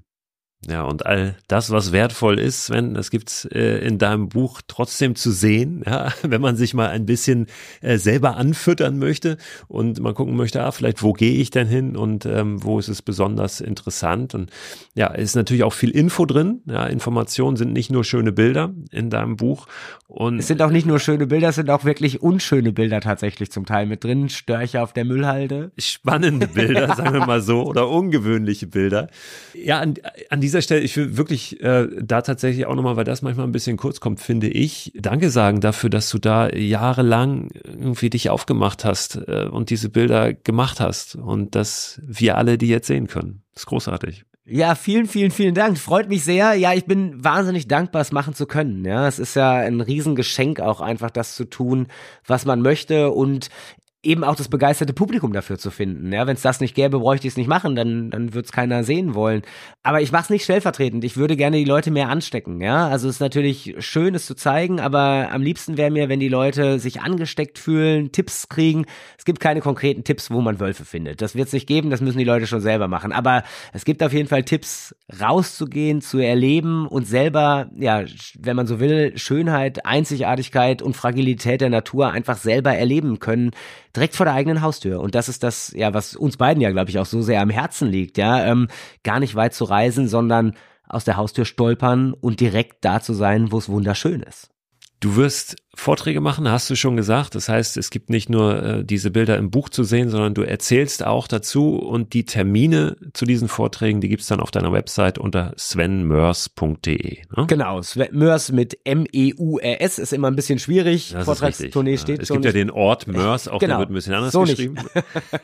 Ja, und all das, was wertvoll ist, Sven, das gibt's äh, in deinem Buch trotzdem zu sehen, ja, wenn man sich mal ein bisschen äh, selber anfüttern möchte und mal gucken möchte, ah, vielleicht wo gehe ich denn hin und ähm, wo ist es besonders interessant und ja, ist natürlich auch viel Info drin, ja, Informationen sind nicht nur schöne Bilder in deinem Buch und es sind auch nicht nur schöne Bilder, es sind auch wirklich unschöne Bilder tatsächlich zum Teil mit drin, Störche auf der Müllhalde. Spannende Bilder, sagen wir mal so, oder ungewöhnliche Bilder. Ja, an, an dieser Stelle, ich will wirklich äh, da tatsächlich auch nochmal, weil das manchmal ein bisschen kurz kommt, finde ich, Danke sagen dafür, dass du da jahrelang irgendwie dich aufgemacht hast äh, und diese Bilder gemacht hast und dass wir alle die jetzt sehen können. Das ist großartig. Ja, vielen, vielen, vielen Dank. Freut mich sehr. Ja, ich bin wahnsinnig dankbar, es machen zu können. Ja, es ist ja ein Riesengeschenk auch einfach das zu tun, was man möchte und eben auch das begeisterte Publikum dafür zu finden. Ja, wenn es das nicht gäbe, bräuchte ich es nicht machen, dann dann würde es keiner sehen wollen. Aber ich mache es nicht stellvertretend. Ich würde gerne die Leute mehr anstecken. Ja, also es ist natürlich schön, es zu zeigen, aber am liebsten wäre mir, wenn die Leute sich angesteckt fühlen, Tipps kriegen. Es gibt keine konkreten Tipps, wo man Wölfe findet. Das wird es nicht geben. Das müssen die Leute schon selber machen. Aber es gibt auf jeden Fall Tipps, rauszugehen, zu erleben und selber, ja, wenn man so will, Schönheit, Einzigartigkeit und Fragilität der Natur einfach selber erleben können direkt vor der eigenen Haustür. Und das ist das, ja, was uns beiden ja, glaube ich, auch so sehr am Herzen liegt, ja, ähm, gar nicht weit zu reisen, sondern aus der Haustür stolpern und direkt da zu sein, wo es wunderschön ist. Du wirst Vorträge machen, hast du schon gesagt. Das heißt, es gibt nicht nur äh, diese Bilder im Buch zu sehen, sondern du erzählst auch dazu und die Termine zu diesen Vorträgen, die gibt's dann auf deiner Website unter svenmörs.de. Ne? Genau, Sven Mörs mit M-E-U-R-S ist immer ein bisschen schwierig. Das Vortragstournee steht es schon. Es gibt ja den Ort Mörs, auch genau. der wird ein bisschen anders so geschrieben.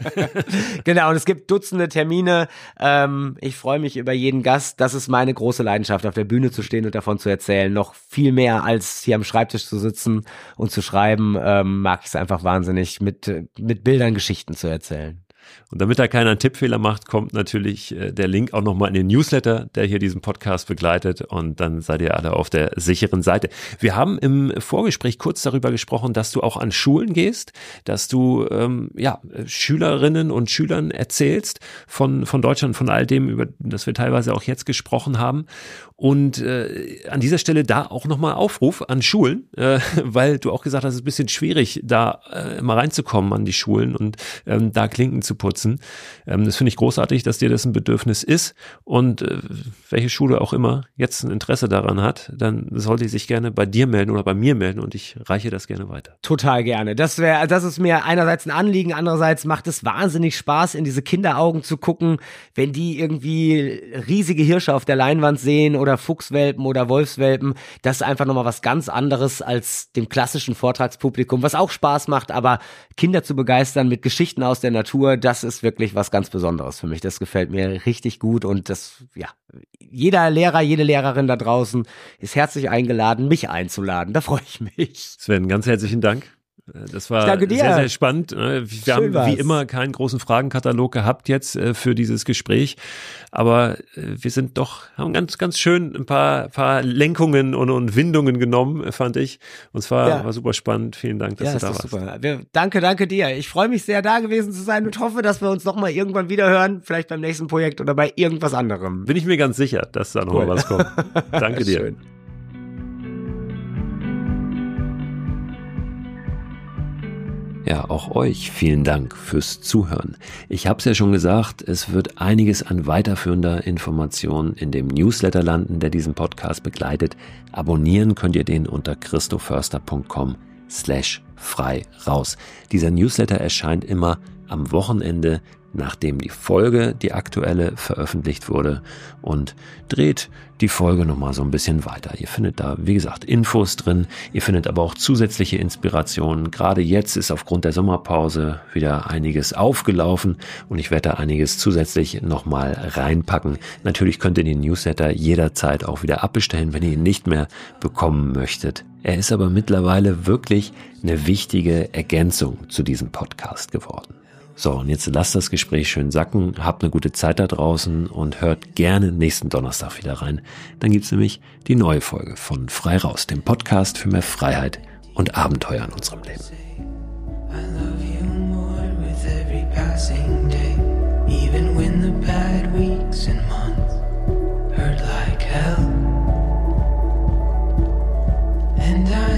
genau, und es gibt Dutzende Termine. Ähm, ich freue mich über jeden Gast. Das ist meine große Leidenschaft, auf der Bühne zu stehen und davon zu erzählen. Noch viel mehr als hier am Schreibtisch zu sitzen und zu schreiben, ähm, mag ich es einfach wahnsinnig, mit, mit Bildern Geschichten zu erzählen. Und damit da keiner einen Tippfehler macht, kommt natürlich äh, der Link auch nochmal in den Newsletter, der hier diesen Podcast begleitet. Und dann seid ihr alle auf der sicheren Seite. Wir haben im Vorgespräch kurz darüber gesprochen, dass du auch an Schulen gehst, dass du ähm, ja Schülerinnen und Schülern erzählst von, von Deutschland, von all dem, über das wir teilweise auch jetzt gesprochen haben. Und äh, an dieser Stelle da auch nochmal Aufruf an Schulen, äh, weil du auch gesagt hast, es ist ein bisschen schwierig, da äh, mal reinzukommen an die Schulen und ähm, da Klinken zu putzen. Ähm, das finde ich großartig, dass dir das ein Bedürfnis ist. Und äh, welche Schule auch immer jetzt ein Interesse daran hat, dann sollte sie sich gerne bei dir melden oder bei mir melden und ich reiche das gerne weiter. Total gerne. Das wäre, das ist mir einerseits ein Anliegen, andererseits macht es wahnsinnig Spaß, in diese Kinderaugen zu gucken, wenn die irgendwie riesige Hirsche auf der Leinwand sehen oder Fuchswelpen oder Wolfswelpen. Das ist einfach nochmal was ganz anderes als dem klassischen Vortragspublikum, was auch Spaß macht, aber Kinder zu begeistern mit Geschichten aus der Natur, das das ist wirklich was ganz Besonderes für mich. Das gefällt mir richtig gut und das, ja, jeder Lehrer, jede Lehrerin da draußen ist herzlich eingeladen, mich einzuladen. Da freue ich mich. Sven, ganz herzlichen Dank. Das war sehr, sehr spannend. Wir Schön haben war's. wie immer keinen großen Fragenkatalog gehabt jetzt äh, für dieses Gespräch, aber äh, wir sind doch haben ganz ganz schön ein paar paar Lenkungen und, und Windungen genommen, fand ich. Und zwar ja. war super spannend. Vielen Dank, dass ja, du da warst. Super. Wir, danke, danke dir. Ich freue mich sehr, da gewesen zu sein und hoffe, dass wir uns noch mal irgendwann wieder hören, vielleicht beim nächsten Projekt oder bei irgendwas anderem. Bin ich mir ganz sicher, dass da noch cool. was kommt. Danke dir. Schön. Ja, auch euch vielen Dank fürs Zuhören. Ich habe es ja schon gesagt, es wird einiges an weiterführender Information in dem Newsletter landen, der diesen Podcast begleitet. Abonnieren könnt ihr den unter christoförster.com slash frei raus. Dieser Newsletter erscheint immer am Wochenende nachdem die Folge, die aktuelle, veröffentlicht wurde und dreht die Folge nochmal so ein bisschen weiter. Ihr findet da, wie gesagt, Infos drin. Ihr findet aber auch zusätzliche Inspirationen. Gerade jetzt ist aufgrund der Sommerpause wieder einiges aufgelaufen und ich werde da einiges zusätzlich nochmal reinpacken. Natürlich könnt ihr den Newsletter jederzeit auch wieder abbestellen, wenn ihr ihn nicht mehr bekommen möchtet. Er ist aber mittlerweile wirklich eine wichtige Ergänzung zu diesem Podcast geworden. So, und jetzt lasst das Gespräch schön sacken, habt eine gute Zeit da draußen und hört gerne nächsten Donnerstag wieder rein. Dann gibt es nämlich die neue Folge von Frei Raus, dem Podcast für mehr Freiheit und Abenteuer in unserem Leben. And I